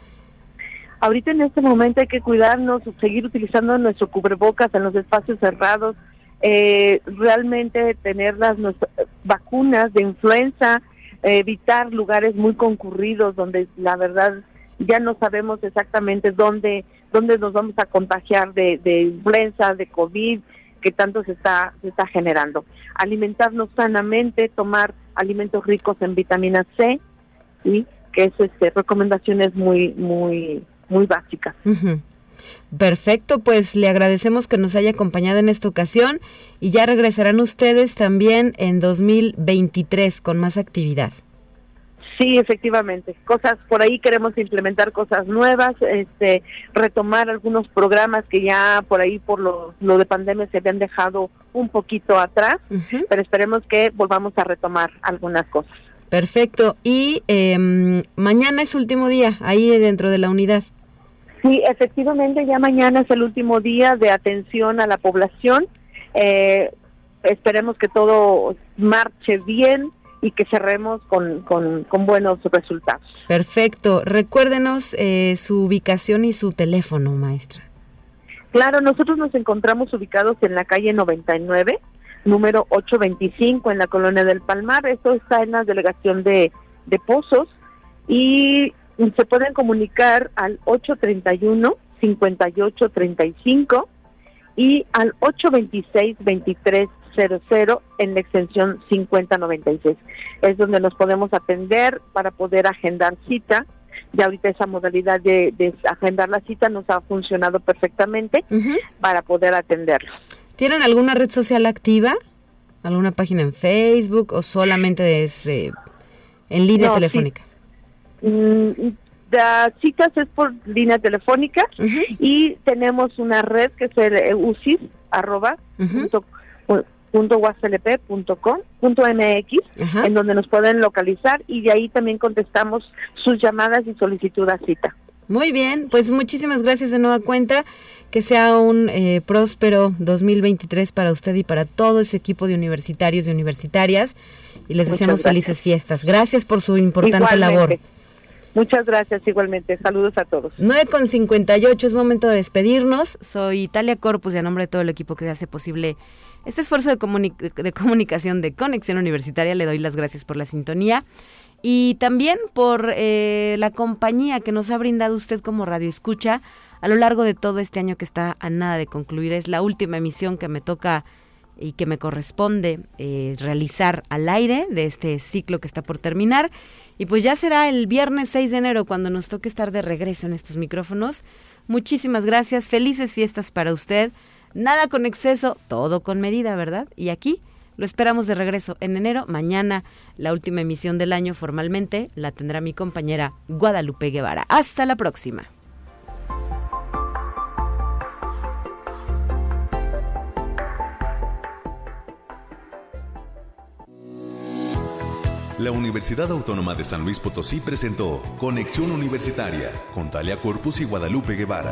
Ahorita en este momento hay que cuidarnos, seguir utilizando nuestro cubrebocas en los espacios cerrados, eh, realmente tener las vacunas de influenza, evitar lugares muy concurridos donde la verdad ya no sabemos exactamente dónde dónde nos vamos a contagiar de, influenza, de COVID, que tanto se está se está generando. Alimentarnos sanamente, tomar alimentos ricos en vitamina C, ¿sí? que es este recomendaciones muy muy muy básica. Perfecto, pues le agradecemos que nos haya acompañado en esta ocasión y ya regresarán ustedes también en 2023 con más actividad. Sí, efectivamente. Cosas por ahí queremos implementar cosas nuevas, este, retomar algunos programas que ya por ahí por lo, lo de pandemia se habían dejado un poquito atrás, pero esperemos que volvamos a retomar algunas cosas. Perfecto. Y em, mañana es último día ahí dentro de la unidad. Sí, efectivamente, ya mañana es el último día de atención a la población. Eh, esperemos que todo marche bien y que cerremos con, con, buenos resultados. Perfecto. Recuérdenos eh, su ubicación y su teléfono, maestra. Claro, nosotros nos encontramos ubicados en la calle 99, número 825, en la colonia del Palmar. Esto está en la delegación de, de Pozos y se pueden comunicar al 831-5835 y al 826-2300 en la extensión 5096. Es donde nos podemos atender para poder agendar cita. Ya ahorita esa modalidad de, agendar la cita nos ha funcionado perfectamente para poder atenderlos. ¿Tienen alguna red social activa? ¿Alguna página en Facebook o solamente es eh, en línea telefónica? Mm, las citas es por línea telefónica y tenemos una red que es el eh, UCIS, arroba, en donde nos pueden localizar y de ahí también contestamos sus llamadas y solicitud a cita. Muy bien, pues muchísimas gracias de nueva cuenta. Que sea un eh, próspero 2023 para usted y para todo ese equipo de universitarios y universitarias. Y les deseamos felices fiestas. Gracias por su importante labor. Muchas gracias igualmente. Saludos a todos. 9 con 58 es momento de despedirnos. Soy Italia Corpus y a nombre de todo el equipo que hace posible este esfuerzo de, de comunicación de Conexión Universitaria. Le doy las gracias por la sintonía y también por eh, la compañía que nos ha brindado usted como Radio Escucha a lo largo de todo este año que está a nada de concluir. Es la última emisión que me toca y que me corresponde eh, realizar al aire de este ciclo que está por terminar. Y pues ya será el viernes 6 de enero cuando nos toque estar de regreso en estos micrófonos. Muchísimas gracias, felices fiestas para usted. Nada con exceso, todo con medida, ¿verdad? Y aquí lo esperamos de regreso en enero. Mañana, la última emisión del año formalmente, la tendrá mi compañera Guadalupe Guevara. Hasta la próxima. la Universidad Autónoma de San Luis Potosí presentó Conexión Universitaria con Talia Corpus y Guadalupe Guevara.